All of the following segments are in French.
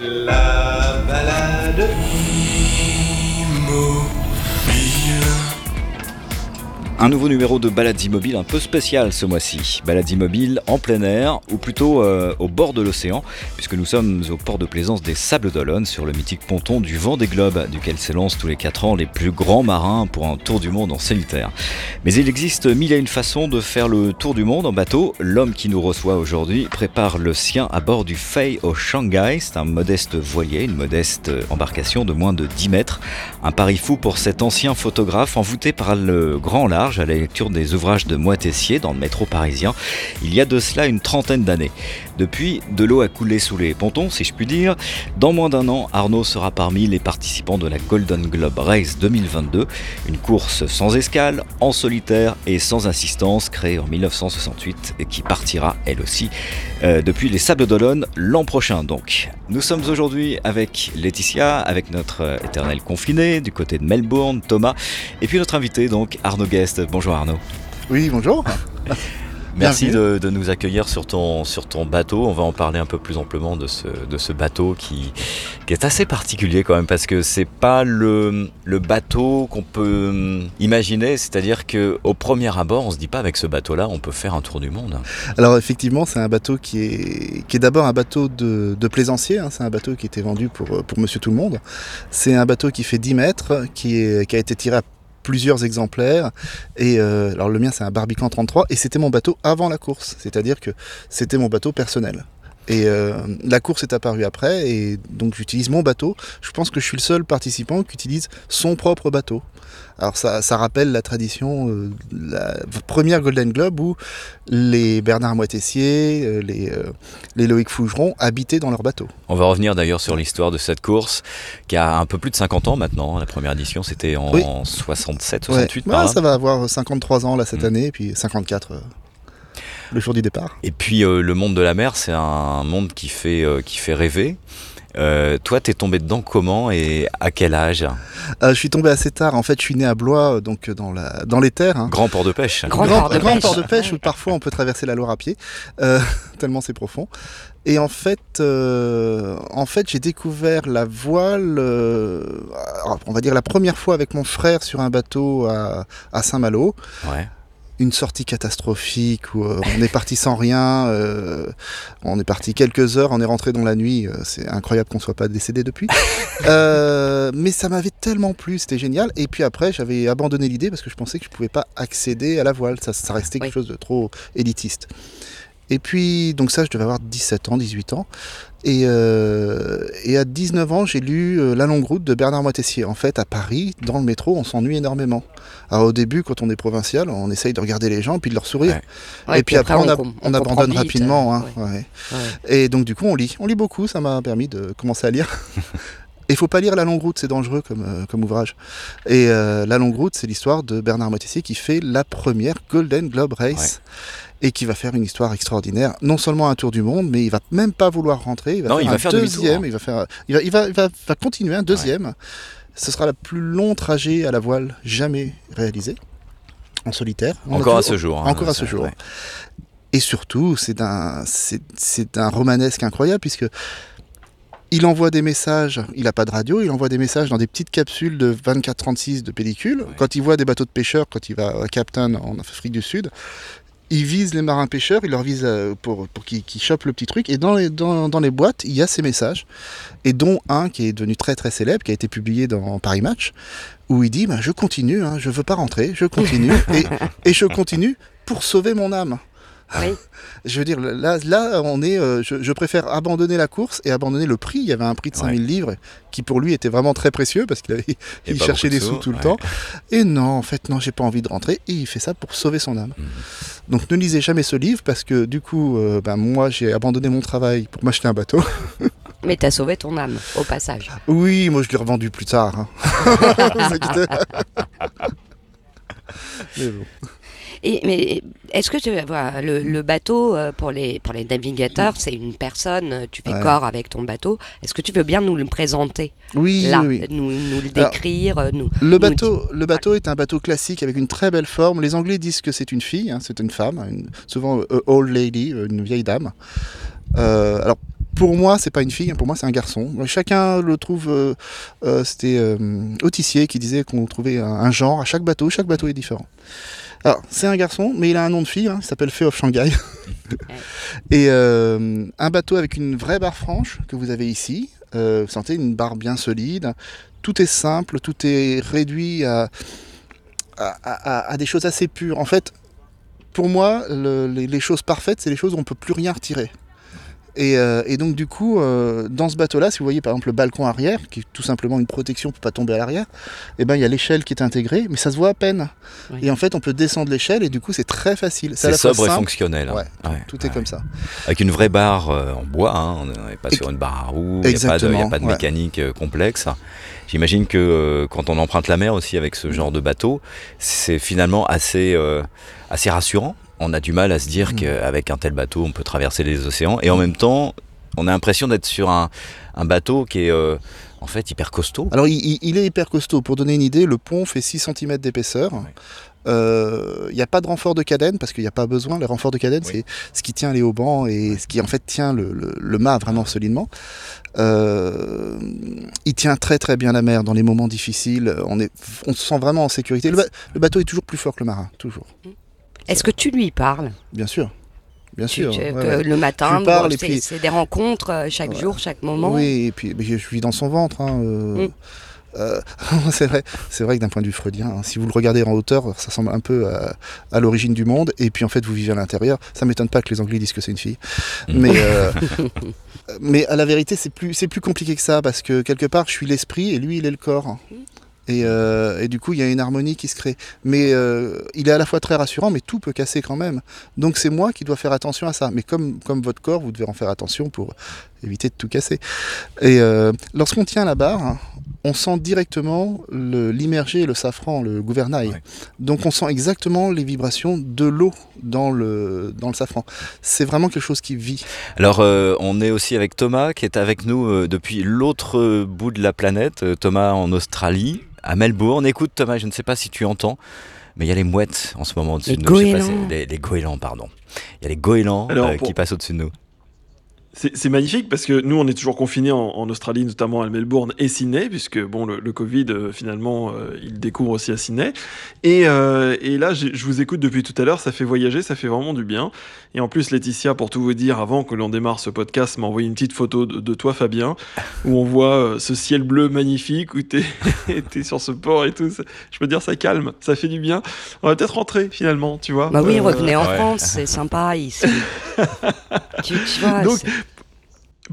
La balade. Un nouveau numéro de Balades Immobiles un peu spécial ce mois-ci. Balades Immobiles en plein air, ou plutôt euh, au bord de l'océan, puisque nous sommes au port de plaisance des Sables d'Olonne, sur le mythique ponton du vent des globes, duquel s'élancent tous les 4 ans les plus grands marins pour un tour du monde en solitaire. Mais il existe mille et une façons de faire le tour du monde en bateau. L'homme qui nous reçoit aujourd'hui prépare le sien à bord du Fei au Shanghai. C'est un modeste voilier, une modeste embarcation de moins de 10 mètres. Un pari fou pour cet ancien photographe envoûté par le grand large à la lecture des ouvrages de Moitessier dans le métro parisien il y a de cela une trentaine d'années. Depuis, de l'eau a coulé sous les pontons, si je puis dire. Dans moins d'un an, Arnaud sera parmi les participants de la Golden Globe Race 2022, une course sans escale, en solitaire et sans assistance, créée en 1968 et qui partira, elle aussi, euh, depuis les Sables d'Olonne l'an prochain donc. Nous sommes aujourd'hui avec Laetitia, avec notre euh, éternel confiné du côté de Melbourne, Thomas, et puis notre invité donc Arnaud Guest. Bonjour Arnaud. Oui, bonjour. Merci de, de nous accueillir sur ton, sur ton bateau. On va en parler un peu plus amplement de ce, de ce bateau qui, qui est assez particulier quand même parce que c'est pas le, le bateau qu'on peut hum, imaginer. C'est-à-dire qu'au premier abord, on se dit pas avec ce bateau-là, on peut faire un tour du monde. Alors effectivement, c'est un bateau qui est, qui est d'abord un bateau de, de plaisancier. hein. C'est un bateau qui était vendu pour, pour Monsieur Tout le Monde. C'est un bateau qui fait 10 mètres, qui, est, qui a été tiré à plusieurs exemplaires. Et euh, alors le mien, c'est un Barbican 33, et c'était mon bateau avant la course. C'est-à-dire que c'était mon bateau personnel. Et euh, la course est apparue après, et donc j'utilise mon bateau. Je pense que je suis le seul participant qui utilise son propre bateau. Alors ça, ça rappelle la tradition, euh, la première Golden Globe où les Bernard Moitessier, euh, les, les Loïc Fougeron habitaient dans leur bateau. On va revenir d'ailleurs sur l'histoire de cette course qui a un peu plus de 50 ans maintenant. La première édition, c'était en Oui. 67, Ouais. 68 Ouais, par ça va avoir 53 ans là cette Mm. année, et puis 54 euh, le jour du départ. Et puis euh, le monde de la mer, c'est un monde qui fait, euh, qui fait rêver. Euh, toi, t'es tombé dedans comment et à quel âge? Euh, je suis tombé assez tard, en fait je suis né à Blois, donc dans, la, dans les terres. hein. Grand port de pêche. Grand grand, port de grand pêche. port de pêche Ouais. où parfois on peut traverser la Loire à pied, euh, tellement c'est profond. Et en fait, euh, en fait j'ai découvert la voile, euh, alors, on va dire la première fois avec mon frère sur un bateau à, à Saint-Malo. Ouais. Une sortie catastrophique où euh, on est parti sans rien, euh, on est parti quelques heures, on est rentré dans la nuit, euh, c'est incroyable qu'on soit pas décédé depuis. Mais ça m'avait tellement plu, c'était génial. Et puis après, j'avais abandonné l'idée parce que je pensais que je pouvais pas accéder à la voile, ça, ça restait quelque chose de trop élitiste. Et puis, donc ça, je devais avoir 17 ans, 18 ans. Et, euh, et à 19 ans, j'ai lu euh, La longue route de Bernard Moitessier. En fait, à Paris, dans le métro, on s'ennuie énormément. Alors au début, quand on est provincial, on essaye de regarder les gens puis de leur sourire. Ouais. Ouais, et puis après, on, abandonne vite, rapidement. euh, hein, ouais. ouais. Ouais. Et donc du coup, on lit. On lit beaucoup, ça m'a permis de commencer à lire. Il faut pas lire La Longue Route, c'est dangereux comme, euh, comme ouvrage. Et euh, La Longue Route, c'est l'histoire de Bernard Moitessier qui fait la première Golden Globe Race. Et qui va faire une histoire extraordinaire. Non seulement un tour du monde, mais il va même pas vouloir rentrer. Il va Non, faire il un va faire demi-tour, deuxième. hein. Il va faire. Il va, il va, il va, va continuer un deuxième. Ce sera le plus long trajet à la voile jamais réalisé en solitaire. On a Encore à ce jour. hein, encore à ce jour. ouais. et surtout, c'est d'un, c'est, c'est un romanesque incroyable puisque il envoie des messages, il n'a pas de radio, il envoie des messages dans des petites capsules de 24-36 de pellicule. Quand il voit des bateaux de pêcheurs, quand il va à Captain en Afrique du Sud, il vise les marins pêcheurs, il leur vise euh, pour, pour qu'ils, qu'ils chopent le petit truc. Et dans les, dans, dans les boîtes, il y a ces messages, et dont un qui est devenu très très célèbre, qui a été publié dans Paris Match, où il dit bah, Je continue, hein, je veux pas rentrer, je continue, et, et je continue pour sauver mon âme. Oui. Je veux dire, là, là on est, euh, je, je préfère abandonner la course et abandonner le prix. Il y avait un prix de 5000 livres qui pour lui était vraiment très précieux parce qu'il avait, il cherchait des de sous, sous, tout le ouais. temps. Et non, en fait, non, j'ai pas envie de rentrer. Et il fait ça pour sauver son âme. Mhm. Donc ne lisez jamais ce livre parce que du coup, euh, ben, moi j'ai abandonné mon travail pour m'acheter un bateau. Mais t'as sauvé ton âme, au passage. oui, moi je l'ai revendu plus tard. hein. Mais bon. Et, mais est-ce que tu le, le bateau, euh, pour les, pour les navigateurs, c'est une personne, euh, tu fais Ouais. corps avec ton bateau. Est-ce que tu veux bien nous le présenter? Oui, Là, oui, oui. Nous, nous le décrire, euh, nous. Le nous bateau, le bateau est un bateau classique avec une très belle forme. Les Anglais disent que c'est une fille, hein, c'est une femme, une- souvent old lady, une vieille dame. Euh, alors pour moi, c'est pas une fille, pour moi, c'est un garçon. Chacun le trouve. euh, euh, C'était euh, Autissier qui disait qu'on trouvait un, un genre à chaque bateau. Chaque bateau est différent. Alors, c'est un garçon, mais il a un nom de fille. hein, il s'appelle Fay of Shanghai. Et euh, un bateau avec une vraie barre franche que vous avez ici. Euh, vous sentez une barre bien solide. Tout est simple, tout est réduit à, à, à- à des choses assez pures. En fait, pour moi, le- les, les choses parfaites, c'est les choses où on ne peut plus rien retirer. Et, euh, et donc du coup, euh, dans ce bateau-là, si vous voyez par exemple le balcon arrière, qui est tout simplement une protection pour pas tomber à l'arrière, eh ben il y a l'échelle qui est intégrée, mais ça se voit à peine. Oui. Et en fait, on peut descendre l'échelle et du coup, c'est très facile. C'est sobre et fonctionnel. hein. Ouais, Ouais, Tout est ouais. comme ça. Avec une vraie barre euh, en bois, hein, on n'est pas Et- sur une barre à roue, il n'y a pas de, Exactement, y a pas de ouais. mécanique euh, complexe. J'imagine que euh, quand on emprunte la mer aussi avec ce genre de bateau, c'est finalement assez, euh, assez rassurant. On a du mal à se dire Mm. qu'avec un tel bateau, on peut traverser les océans. Et en même temps, on a l'impression d'être sur un, un bateau qui est euh, en fait hyper costaud. Alors, il, est hyper costaud. Pour donner une idée, le pont fait 6 cm d'épaisseur. Euh, Il n'y a pas de renfort de cadène parce qu'il n'y a pas besoin. Le renfort de cadène, Oui. c'est ce qui tient les haubans et ce qui en fait tient le, le- le mât vraiment solidement. Euh, il tient très très bien la mer dans les moments difficiles. On, est, on se sent vraiment en sécurité. Le, ba- le bateau est toujours plus fort que le marin, toujours. Est-ce que tu lui parles Bien sûr. Bien sûr. tu- ouais, que ouais. Le matin, bon, c'est puis- des rencontres euh, chaque jour, chaque moment. Oui, et puis je suis dans son ventre. hein, euh, Mm. euh, c'est vrai, c'est vrai que d'un point de vue freudien, hein, si vous le regardez en hauteur, ça ressemble un peu à, à l'origine du monde, et puis en fait vous vivez à l'intérieur. Ça m'étonne pas que les Anglais disent que c'est une fille, Mm. mais euh, mais à la vérité c'est plus c'est plus compliqué que ça parce que quelque part je suis l'esprit et lui il est le corps. Et, euh, et du coup, il y a une harmonie qui se crée. Mais euh, il est à la fois très rassurant, mais tout peut casser quand même. Donc c'est moi qui dois faire attention à ça. Mais comme votre corps, vous devez en faire attention pour éviter de tout casser. Et euh, lorsqu'on tient la barre, on sent directement l'immergé le safran, le gouvernail. Ouais. Donc on sent exactement les vibrations de l'eau dans le, dans le safran. C'est vraiment quelque chose qui vit. Alors, euh, on est aussi avec Thomas qui est avec nous euh, depuis l'autre bout de la planète, Thomas en Australie, à Melbourne. Écoute, Thomas, je ne sais pas si tu entends, mais il y a les mouettes en ce moment au-dessus de nous. Je sais pas, goélands. c'est- les, les goélands, pardon. Il y a les goélands Alors, euh, pour- qui passent au-dessus de nous. C'est magnifique parce que nous, on est toujours confinés en, en Australie, notamment à Melbourne et Sydney, puisque bon, le, le Covid, euh, finalement, euh, il découvre aussi à Sydney. Et, euh, et là, je vous écoute depuis tout à l'heure, ça fait voyager, ça fait vraiment du bien. Et en plus, Laetitia, pour tout vous dire, avant que l'on démarre ce podcast, m'a envoyé une petite photo de, de toi, Fabien, où on voit euh, ce ciel bleu magnifique, où t'es es sur ce port et tout. Ça- Je peux dire, ça calme, ça fait du bien. On va peut-être rentrer, finalement, tu vois. Bah oui, Euh, revenez en ouais. France, c'est sympa ici. tu, tu vois, Donc, c'est-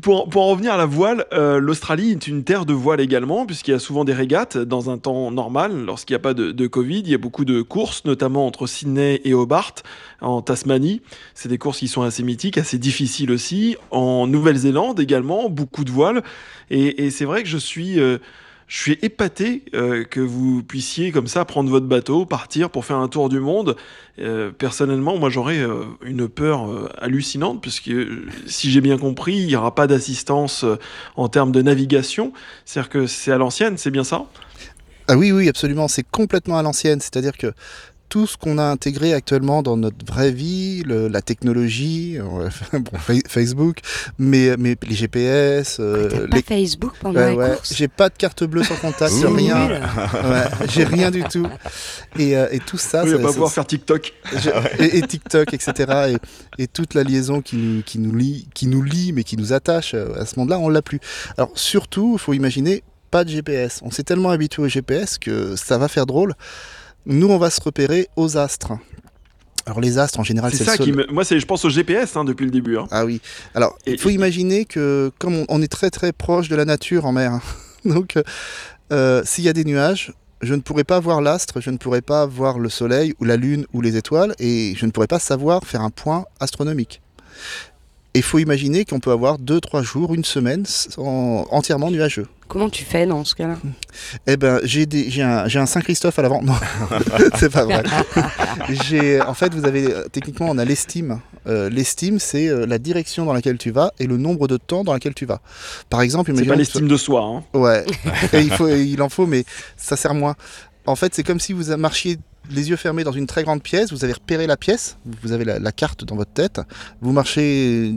Pour, pour en revenir à la voile, euh, l'Australie est une terre de voile également, puisqu'il y a souvent des régates dans un temps normal, lorsqu'il n'y a pas de, de Covid. Il y a beaucoup de courses, notamment entre Sydney et Hobart, en Tasmanie. C'est des courses qui sont assez mythiques, assez difficiles aussi. En Nouvelle-Zélande également, beaucoup de voiles. Et, et c'est vrai que je suis... euh, je suis épaté euh, que vous puissiez comme ça prendre votre bateau, partir pour faire un tour du monde. Euh, personnellement, moi j'aurais euh, une peur hallucinante puisque si j'ai bien compris, il n'y aura pas d'assistance en termes de navigation. C'est-à-dire que c'est à l'ancienne, c'est bien ça? Ah oui, oui, absolument. C'est complètement à l'ancienne. C'est-à-dire que tout ce qu'on a intégré actuellement dans notre vraie vie, le- la technologie, euh, bon, Facebook, mais, mais les GPS, euh, T'as pas les... Facebook pendant Ouais, course J'ai pas de carte bleue sans contact, rien. Ouais, j'ai rien du tout. Et, euh, et tout ça, Oui, ça- on va ça- pouvoir faire TikTok. je- et, et TikTok, etc. Et, et toute la liaison qui nous, qui, nous lie, qui nous lie, mais qui nous attache euh, à ce monde-là, on l'a plus. Alors surtout, il faut imaginer, pas de GPS. On s'est tellement habitué au GPS que ça va faire drôle. Nous, on va se repérer aux astres. Alors les astres, en général, C'est ça qui me... Moi, c'est, je pense au GPS hein, depuis le début. hein. Ah oui. Alors, il faut et- imaginer que comme on, on est très très proche de la nature en mer, hein, donc euh, euh, s'il y a des nuages, je ne pourrais pas voir l'astre, je ne pourrais pas voir le soleil ou la lune ou les étoiles, et je ne pourrais pas savoir faire un point astronomique. Et il faut imaginer qu'on peut avoir deux, trois jours, une semaine sans- entièrement nuageux. Comment tu fais dans ce cas-là? Eh ben, j'ai des- j'ai un, j'ai un Saint-Christophe à l'avant. Non, c'est pas vrai. J'ai, en fait, vous avez euh, techniquement, on a l'estime. Euh, l'estime, c'est euh, la direction dans laquelle tu vas et le nombre de temps dans lequel tu vas. Par exemple, C'est pas l'estime de soi. hein. Ouais. Et il faut, il en faut, mais ça sert moins. En fait, c'est comme si vous marchiez les yeux fermés dans une très grande pièce. Vous avez repéré la pièce. Vous avez la, la carte dans votre tête. Vous marchez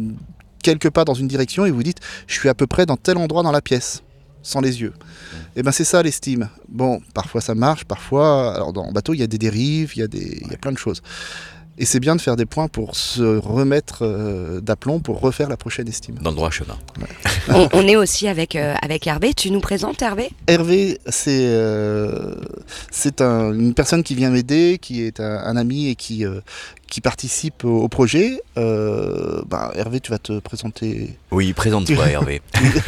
quelque part dans une direction et vous dites je suis à peu près dans tel endroit dans la pièce, sans les yeux. Et ben c'est ça l'estime. Bon, parfois ça marche, parfois. Alors dans le bateau, il y a des dérives, il y, a des... il y a plein de choses. Et c'est bien de faire des points pour se remettre euh, d'aplomb, pour refaire la prochaine estime. Dans le droit chemin. on, on est aussi avec, euh, avec Hervé. Tu nous présentes Hervé? Hervé, c'est euh, c'est un- une personne qui vient m'aider, qui est un, un ami et qui, euh, qui participe au, au projet. Euh, bah, Hervé, tu vas te présenter. Oui, présente-toi Hervé.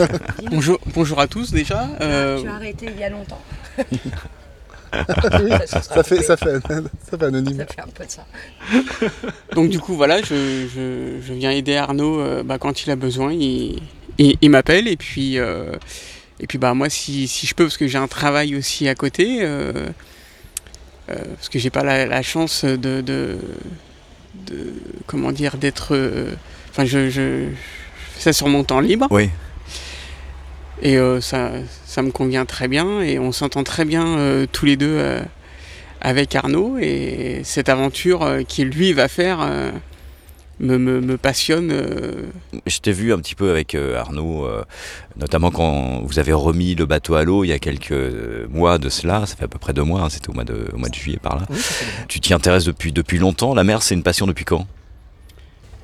Bonjour, bonjour à tous déjà. Euh, arrêté il y a longtemps. ça, fait, ça, fait, ça fait anonyme. Ça fait un peu de ça. donc du coup voilà, je, je- je viens aider Arnaud euh, bah, quand il a besoin. Il, il- il m'appelle et puis euh, et puis bah moi si, si je peux parce que j'ai un travail aussi à côté euh, euh, parce que j'ai pas la, la chance de, de, de- comment dire d'être euh, enfin je, je, je fais ça sur mon temps libre. Oui. Et euh, ça, ça me convient très bien et on s'entend très bien euh, tous les deux euh, avec Arnaud. Et cette aventure euh, qu'il lui va faire euh, me, me- me passionne. euh. Je t'ai vu un petit peu avec euh, Arnaud, euh, notamment quand vous avez remis le bateau à l'eau il y a quelques mois de cela, ça fait à peu près deux mois, hein, c'était au mois de, au mois de juillet par là. Tu t'y intéresses depuis, depuis longtemps. La mer, c'est une passion depuis quand?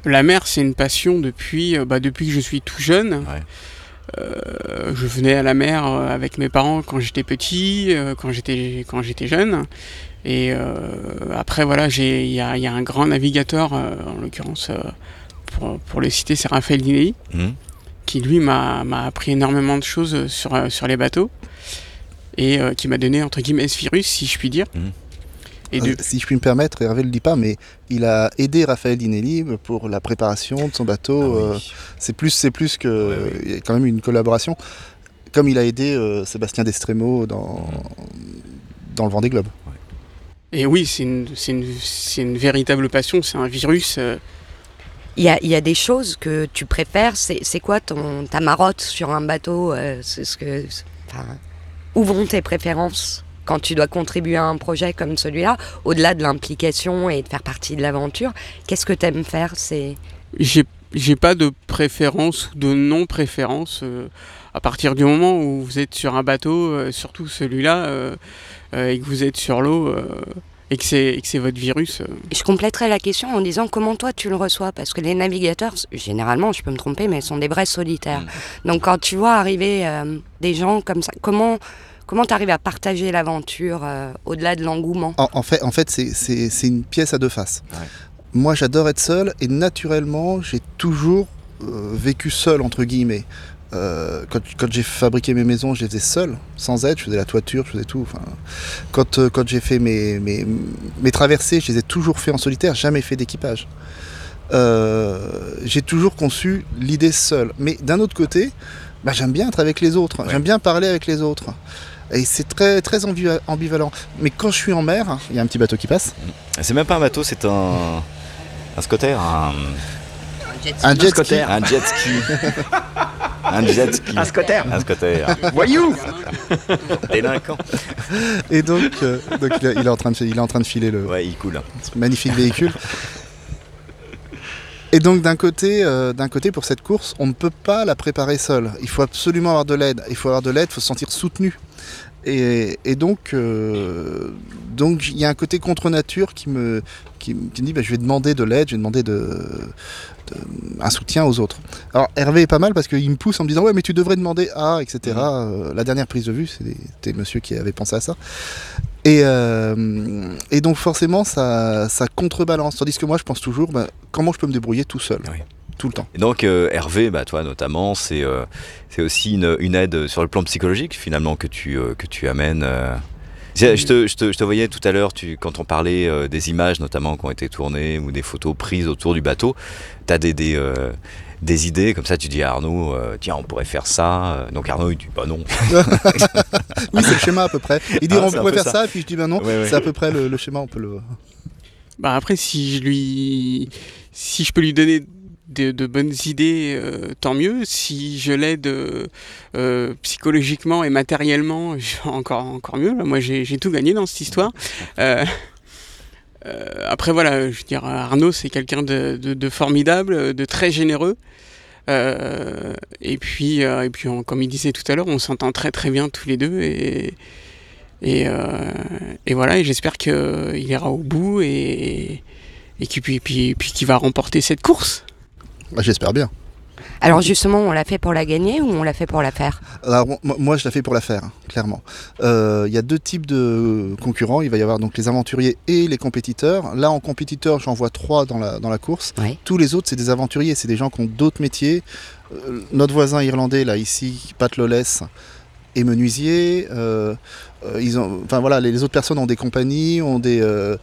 La mer, c'est une passion depuis, bah, depuis que je suis tout jeune. Ouais. Euh, je venais à la mer euh, avec mes parents quand j'étais petit, euh, quand j'étais quand j'étais jeune. Et euh, après, voilà, il y a, il y a un grand navigateur, euh, en l'occurrence, pour, pour le citer, c'est Raphaël Dinelli. Mhm. qui lui m'a m'a appris énormément de choses sur, sur les bateaux et qui m'a donné entre guillemets ce virus si je puis dire. Mhm. Et Euh, si je puis me permettre, Hervé le dit pas, mais il a aidé Raphaël Dinelli pour la préparation de son bateau. Ah oui. euh, c'est plus, c'est plus que. Ouais, ouais. Il y a quand même une collaboration. Comme il a aidé euh, Sébastien Destremo dans, dans le Vendée Globe. et oui, c'est une, c'est une, c'est une véritable passion, c'est un virus. euh, Il y a, il y a des choses que tu préfères. C'est quoi ton, ta marotte sur un bateau euh, c'est ce que, enfin, Où vont tes préférences? Quand tu dois contribuer à un projet comme celui-là Au-delà de l'implication et de faire partie de l'aventure, qu'est-ce que tu aimes faire C'est j'ai j'ai pas de préférence ou de non-préférence euh, à partir du moment où vous êtes sur un bateau, euh, surtout celui-là, euh, et que vous êtes sur l'eau et que c'est votre virus. Je compléterai la question en disant comment toi tu le reçois parce que les navigateurs généralement je peux me tromper mais sont des vrais solitaires. Donc quand tu vois arriver des gens comme ça, comment comment tu arrives à partager l'aventure euh, au-delà de l'engouement En, en fait, en fait c'est- c'est c'est une pièce à deux faces. Ouais. Moi, j'adore être seul et naturellement, j'ai toujours euh, vécu seul, entre guillemets. Euh, quand quand j'ai fabriqué mes maisons, je les faisais seul, sans aide. Je faisais la toiture, je faisais tout. Enfin, quand euh, quand j'ai fait mes, mes, mes traversées, je les ai toujours fait en solitaire, jamais fait d'équipage. Euh, j'ai toujours conçu l'idée seule. Mais d'un autre côté, bah, j'aime bien être avec les autres. Ouais. J'aime bien parler avec les autres. Et c'est très, très ambiva- ambivalent. Mais quand je suis en mer, il y a un petit bateau qui passe. C'est même pas un bateau, c'est un, un scotter, un, Un jet ski. scotter. un jet ski. un jet ski. Un scotter. Un scotter. Voyou Délinquant. Et donc, euh, donc il, est- il est en train de, il est en train de filer le Ouais, il coule. ce magnifique véhicule. Et donc d'un côté, euh, côté, pour cette course, on ne peut pas la préparer seul. Il faut absolument avoir de l'aide. Il faut avoir de l'aide, il faut se sentir soutenu. Et, donc, euh, donc il y a un côté contre nature qui me, qui, me dit, bah, je vais demander de l'aide, je vais demander de, de- un soutien aux autres. Alors Hervé est pas mal parce qu'il me pousse en me disant, ouais, mais tu devrais demander à, etc. Euh, la dernière prise de vue, c'était monsieur qui avait pensé à ça. Et, euh, et donc forcément, ça, ça contrebalance. Tandis que moi, je pense toujours, bah, comment je peux me débrouiller tout seul, Oui. tout le temps? Et donc euh, Hervé, bah, toi notamment, c'est euh, c'est aussi une, une aide sur le plan psychologique finalement que tu, euh, que tu amènes. Je, je te, je, te, je te voyais tout à l'heure, tu- quand on parlait euh, des images notamment qui ont été tournées ou des photos prises autour du bateau, tu as des, des, euh, des idées comme ça, tu dis à Arnaud, euh, tiens on pourrait faire ça. Donc Arnaud il dit bah non. Oui, c'est le schéma à peu près. Il dit, Ah, on pourrait faire ça. ça. et puis je dis, ben non, Ouais, ouais. c'est à peu près le, le schéma, on peut le... Bah après, si je lui, si je peux lui donner de, bonnes idées, euh, tant mieux. Si je l'aide euh, euh, psychologiquement et matériellement, encore encore mieux. Moi, j'ai tout gagné dans cette histoire. Après, voilà, je veux dire, Arnaud, c'est quelqu'un de, formidable, de très généreux. Et puis, et puis comme il disait tout à l'heure, on s'entend très très bien tous les deux. Et, et, voilà, et j'espère qu'il ira au bout et, et puis, puis, puis qu'il va remporter cette course. Bah, J'espère bien. Alors justement, on l'a fait pour la gagner ou on l'a fait pour la faire Alors, moi- je la fais pour la faire, clairement. Euh, Il y a deux types de concurrents. Il va y avoir donc les aventuriers et les compétiteurs. Là, en compétiteur, j'en vois trois dans la, dans la course. Oui. Tous les autres, c'est des aventuriers. C'est des gens qui ont d'autres métiers. Euh, notre voisin irlandais, là, ici, Pat Lawless, est menuisier. Euh, ils ont, enfin voilà, les, les autres personnes ont des compagnies, ont des, euh,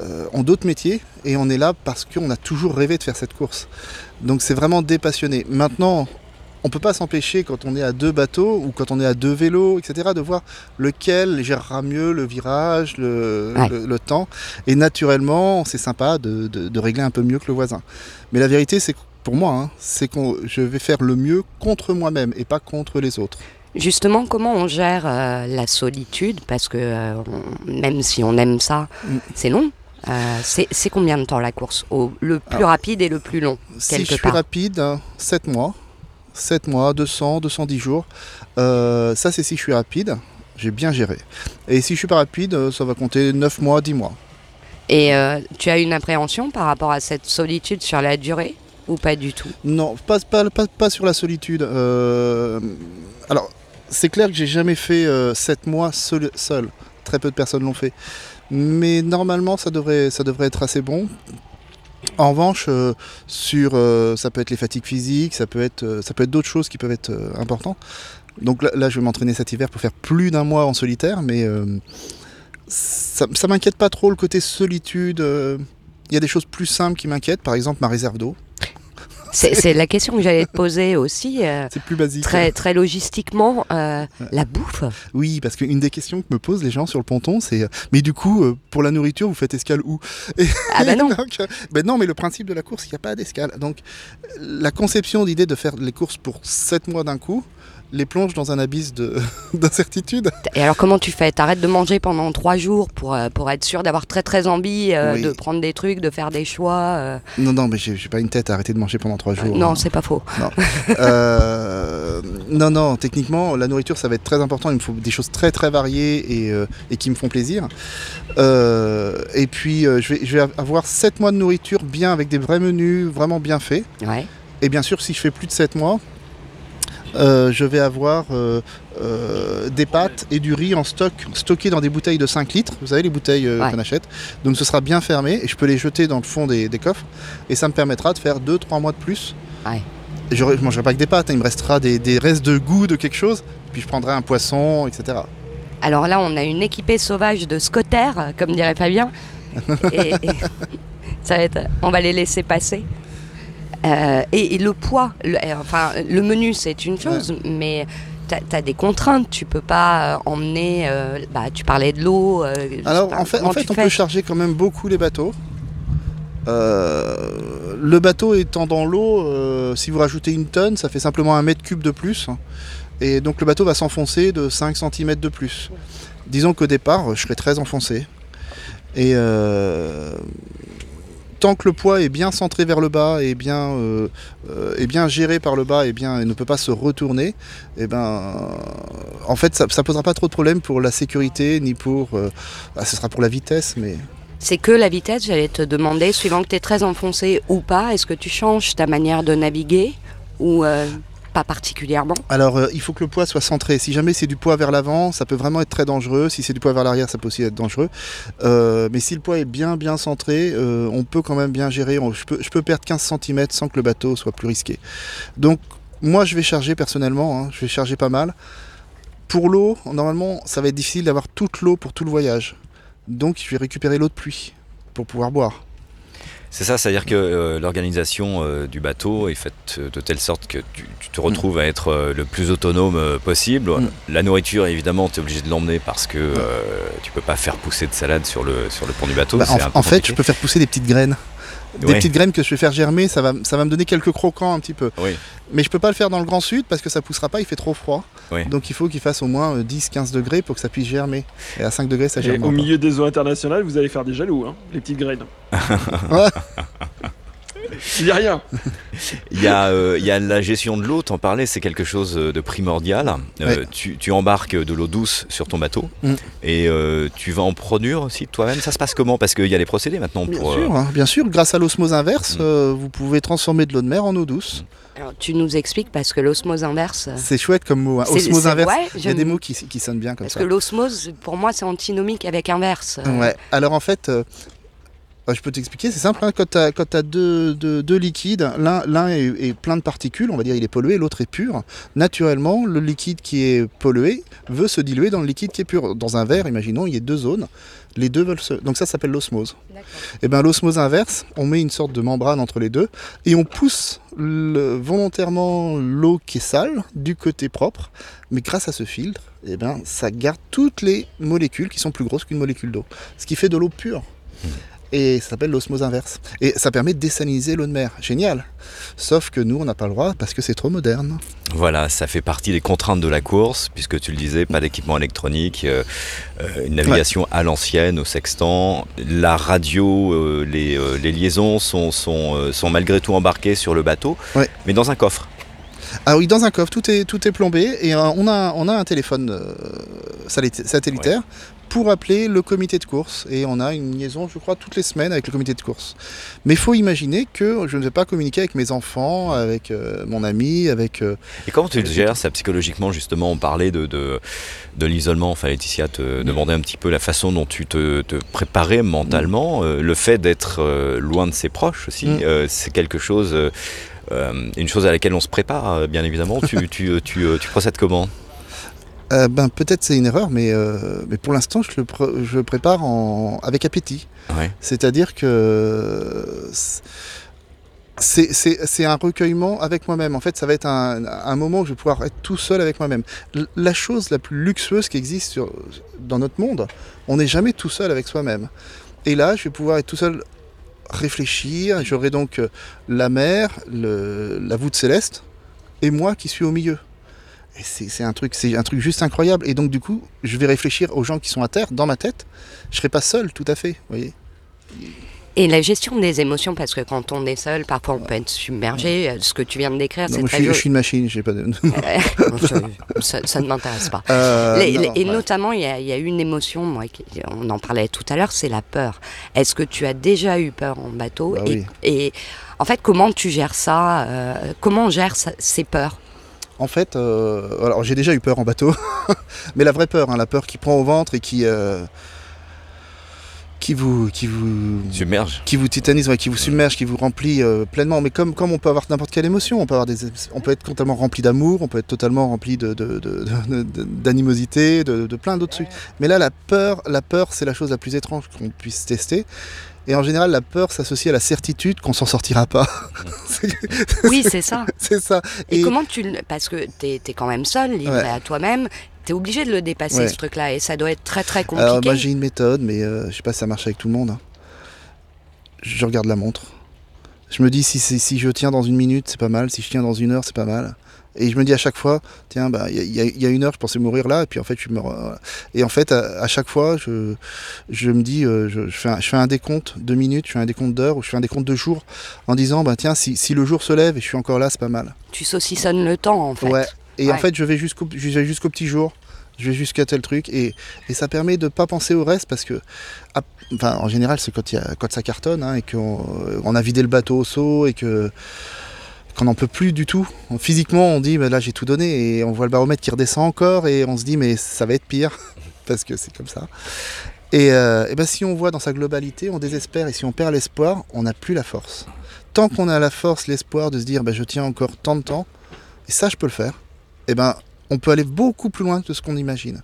euh, ont d'autres métiers, et on est là parce qu'on a toujours rêvé de faire cette course. Donc c'est vraiment des passionnés. Maintenant, on peut pas s'empêcher quand on est à deux bateaux ou quand on est à deux vélos, etc., de voir lequel gérera mieux le virage, le, Ouais. le- le temps. Et naturellement, c'est sympa de, de- de régler un peu mieux que le voisin. Mais la vérité, c'est que pour moi, hein, c'est que je vais faire le mieux contre moi-même et pas contre les autres. Justement, comment on gère euh, la solitude? Parce que euh, on- même si on aime ça, Mm. c'est long. Euh, c'est combien de temps la course? Au- Le plus Alors, rapide et le plus long Si je suis part? rapide, 7 mois. 7 mois, 200, 210 jours. Ça, c'est si je suis rapide. J'ai bien géré. Et si je suis pas rapide, ça va compter 9 mois, 10 mois. Et tu as une appréhension par rapport à cette solitude sur la durée ou pas du tout? Non, pas, pas, pas, pas sur la solitude. Alors, c'est clair que j'ai jamais fait 7 mois seul. Très peu de personnes l'ont fait. Mais normalement, ça devrait, ça devrait être assez bon. En revanche, euh, sur, euh, ça peut être les fatigues physiques, ça peut être, euh, ça peut être d'autres choses qui peuvent être euh, importantes. Donc là, je vais m'entraîner cet hiver pour faire plus d'un mois en solitaire, mais euh, ça, ça m'inquiète pas trop le côté solitude. euh. Il y a des choses plus simples qui m'inquiètent, par exemple ma réserve d'eau. C'est la question que j'allais te poser aussi. euh, C'est plus basique. très, très logistiquement, euh, la bouffe. Oui, parce qu'une des questions que me posent les gens sur le ponton, c'est euh, mais du coup, pour la nourriture, vous faites escale où? Et Ah bah non. donc, ben non, mais le principe de la course, il n'y a pas d'escale. Donc, la conception d'idée de faire les courses pour 7 mois d'un coup les plonge dans un abysse de- d'incertitude. Et alors comment tu fais? T'arrêtes de manger pendant trois jours pour, euh, pour être sûr d'avoir très très envie euh, Oui. de prendre des trucs, de faire des choix euh, non, non, mais j'ai pas une tête à arrêter de manger pendant 3 jours. Non, c'est pas faux. Euh, non, non, techniquement, la nourriture, ça va être très important. Il me faut des choses très, très variées et, euh, et qui me font plaisir. Euh, et puis, euh, je, vais, je vais avoir 7 mois de nourriture bien, avec des vrais menus, vraiment bien faits. Ouais. Et bien sûr, si je fais plus de 7 mois, euh, je vais avoir euh, euh, des pâtes et du riz en stock, stockés dans des bouteilles de 5 litres. Vous savez, les bouteilles Ouais. qu'on achète. Donc, ce sera bien fermé et je peux les jeter dans le fond des, des coffres. Et ça me permettra de faire 2-3 mois de plus. Ouais. Je ne mangerai pas que des pâtes, hein, il me restera des, des restes de goût de quelque chose. Puis je prendrai un poisson, etc. Alors là, on a une équipée sauvage de scotters, comme dirait Fabien. Et, et ça va être, on va les laisser passer. Euh, et, et le poids, le, euh, enfin, le menu, c'est une chose, mais tu as, des contraintes. Tu peux pas euh, emmener. euh, bah, tu parlais de l'eau. Alors pas, en fait, en fait on peut charger quand même beaucoup les bateaux. Le bateau étant dans l'eau, si vous rajoutez une tonne, ça fait simplement un mètre cube de plus. Et donc le bateau va s'enfoncer de 5 cm de plus. Disons qu'au départ, je serai très enfoncé. Et euh, tant que le poids est bien centré vers le bas et bien, euh, euh, géré par le bas et bien ne peut pas se retourner, et ben, en fait, ça ne posera pas trop de problèmes pour la sécurité ni pour. euh, ah, ce sera pour la vitesse, mais. C'est que la vitesse, j'allais te demander, suivant que tu es très enfoncé ou pas, est-ce que tu changes ta manière de naviguer ou pas particulièrement Alors, euh, il faut que le poids soit centré. Si jamais c'est du poids vers l'avant, ça peut vraiment être très dangereux. Si c'est du poids vers l'arrière, ça peut aussi être dangereux. Euh, mais si le poids est bien, bien centré, euh, on peut quand même bien gérer. On- je, peux, je peux perdre 15 cm sans que le bateau soit plus risqué. Donc, moi, je vais charger personnellement. hein, je vais charger pas mal. Pour l'eau, normalement, ça va être difficile d'avoir toute l'eau pour tout le voyage. Donc, je vais récupérer l'eau de pluie pour pouvoir boire. C'est ça, c'est-à-dire que euh, l'organisation euh, du bateau est faite de telle sorte que tu, tu te retrouves à être euh, le plus autonome euh, possible. Mm. La nourriture, évidemment, tu es obligé de l'emmener parce que euh, tu peux pas faire pousser de salade sur le, sur le pont du bateau. Bah, en, un peu en fait, je peux faire pousser des petites graines. Des Ouais. petites graines que je vais faire germer, ça va, ça va me donner quelques croquants un petit peu. Oui. Mais je peux pas le faire dans le grand sud parce que ça poussera pas, il fait trop froid. Oui. Donc il faut qu'il fasse au moins euh, 10-15 degrés pour que ça puisse germer. Et à 5 degrés, ça Et germe. au pas. milieu des eaux internationales, vous allez faire des jaloux, hein, les petites graines. Je dis rien. Il y, a, euh, il y a la gestion de l'eau, t'en parlais, c'est quelque chose de primordial. Euh, Ouais. tu, tu embarques de l'eau douce sur ton bateau Mm. et euh, tu vas en produire aussi toi-même. Ça se passe comment? Parce qu'il y a les procédés maintenant Bien pour. euh, sûr, hein, bien sûr, grâce à l'osmose inverse, Mm. euh, vous pouvez transformer de l'eau de mer en eau douce. Alors, tu nous expliques parce que l'osmose inverse. C'est chouette comme mot. hein. Osmose inverse, ouais, il y a des mots qui, qui sonnent bien comme Parce ça. que l'osmose, pour moi, c'est antinomique avec inverse. Ouais. Alors en fait, je peux t'expliquer, c'est simple. hein, quand tu as, deux, deux- deux liquides, l'un l'un est, est plein de particules, on va dire il est pollué, l'autre est pur. Naturellement, le liquide qui est pollué veut se diluer dans le liquide qui est pur. Dans un verre, imaginons, il y a deux zones. Les deux veulent se... Donc ça s'appelle l'osmose. Et bien l'osmose inverse, on met une sorte de membrane entre les deux et on pousse le- volontairement l'eau qui est sale du côté propre. Mais grâce à ce filtre, eh ben, ça garde toutes les molécules qui sont plus grosses qu'une molécule d'eau. Ce qui fait de l'eau pure. Et ça s'appelle l'osmose inverse. Et ça permet de désaliniser l'eau de mer. Génial. Sauf que nous, on n'a pas le droit parce que c'est trop moderne. Voilà, ça fait partie des contraintes de la course, puisque tu le disais, pas d'équipement électronique, euh, euh, une navigation à l'ancienne, au sextant. La radio, euh, les, euh, les liaisons sont, sont, sont malgré tout embarquées sur le bateau, Ouais. mais dans un coffre. Ah oui, dans un coffre, tout est, tout est plombé et on, a, on a un téléphone euh, satellitaire pour appeler le comité de course. Et on a une liaison, je crois, toutes les semaines avec le comité de course. Mais il faut imaginer que je ne vais pas communiquer avec mes enfants, avec euh, mon ami, avec... euh, Et comment tu le gères ça psychologiquement justement On parlait de, de, de l'isolement, enfin Laetitia te demandait un petit peu la façon dont tu te, te préparais mentalement. Euh, le fait d'être loin de ses proches aussi, Mm. c'est quelque chose, une chose à laquelle on se prépare bien évidemment. tu, tu, tu, tu procèdes comment? Euh, ben, peut-être c'est une erreur, mais, euh, mais pour l'instant, je le, pr- je prépare en, avec appétit. Ouais. C'est-à-dire que c'est- un recueillement avec moi-même. En fait, ça va être un, un moment où je vais pouvoir être tout seul avec moi-même. La chose la plus luxueuse qui existe sur- dans notre monde, on n'est jamais tout seul avec soi-même. Et là, je vais pouvoir être tout seul réfléchir. J'aurai donc euh, la mer, le- la voûte céleste, et moi qui suis au milieu. C'est un truc, c'est un truc juste incroyable. Et donc du coup, je vais réfléchir aux gens qui sont à terre, dans ma tête. Je serai pas seul, tout à fait. Vous voyez. Et la gestion des émotions, parce que quand on est seul, parfois on peut être submergé. Ce que tu viens de décrire, c'est je, très je joli. suis une machine. J'ai pas de. Je- ça, ça ne m'intéresse pas. Euh, Les- non, les- non, et ouais. notamment, il y, a- il y a une émotion, moi, qui- on en parlait tout à l'heure, c'est la peur. Est-ce que tu as déjà eu peur en bateau Bah et, oui. et en fait, comment tu gères ça euh, Comment on gère ça- ces peurs? En fait, euh, alors j'ai déjà eu peur en bateau, mais la vraie peur, hein, la peur qui prend au ventre et qui euh, qui vous qui vous Submerge. qui vous titanise, ouais, qui vous submerge, qui vous remplit euh, pleinement. Mais comme, comme on peut avoir n'importe quelle émotion, on peut, avoir des, on peut être totalement rempli d'amour, on peut être totalement rempli de, de- de- de- de- d'animosité, de, de plein d'autres trucs. Mais là, la peur, la peur, c'est la chose la plus étrange qu'on puisse tester. Et en général, la peur s'associe à la certitude qu'on s'en sortira pas. Oui, c'est ça. c'est ça. Et, Et- comment tu le... Parce que tu es, quand même seul, livré Ouais. à toi-même, tu es obligé de le dépasser, Ouais. ce truc-là, et ça doit être très très compliqué. Alors moi j'ai une méthode, mais euh, je sais pas si ça marche avec tout le monde. hein. Je regarde la montre. Je me dis si, si, si je tiens dans une minute, c'est pas mal. Si je tiens dans une heure, c'est pas mal. Et je me dis à chaque fois, tiens, bah il y, a- y y une heure, je pensais mourir là, et puis en fait je me. re- Et en fait à, à chaque fois, je, je me dis, euh, je, je fais un, je fais un décompte de minutes, je fais un décompte d'heures, ou je fais un décompte de jours, en disant, bah tiens, si, si le jour se lève et je suis encore là, c'est pas mal. Tu saucissonnes le temps, en fait. Ouais. Et en fait, je vais jusqu'au petit jour. Je vais jusqu'à tel truc. Et, et ça permet de pas penser au reste parce que, enfin, en général, c'est quand, il y a- quand ça cartonne hein, et qu'on on a vidé le bateau au seau et que qu'on n'en peut plus du tout. Physiquement, on dit, bah, là, j'ai tout donné et on voit le baromètre qui redescend encore et on se dit, mais ça va être pire parce que c'est comme ça. Et, euh, et ben, si on voit dans sa globalité, on désespère et si on perd l'espoir, on n'a plus la force. Tant qu'on a la force, l'espoir de se dire, bah, je tiens encore tant de temps, et ça, je peux le faire eh ben, on peut aller beaucoup plus loin que ce qu'on imagine.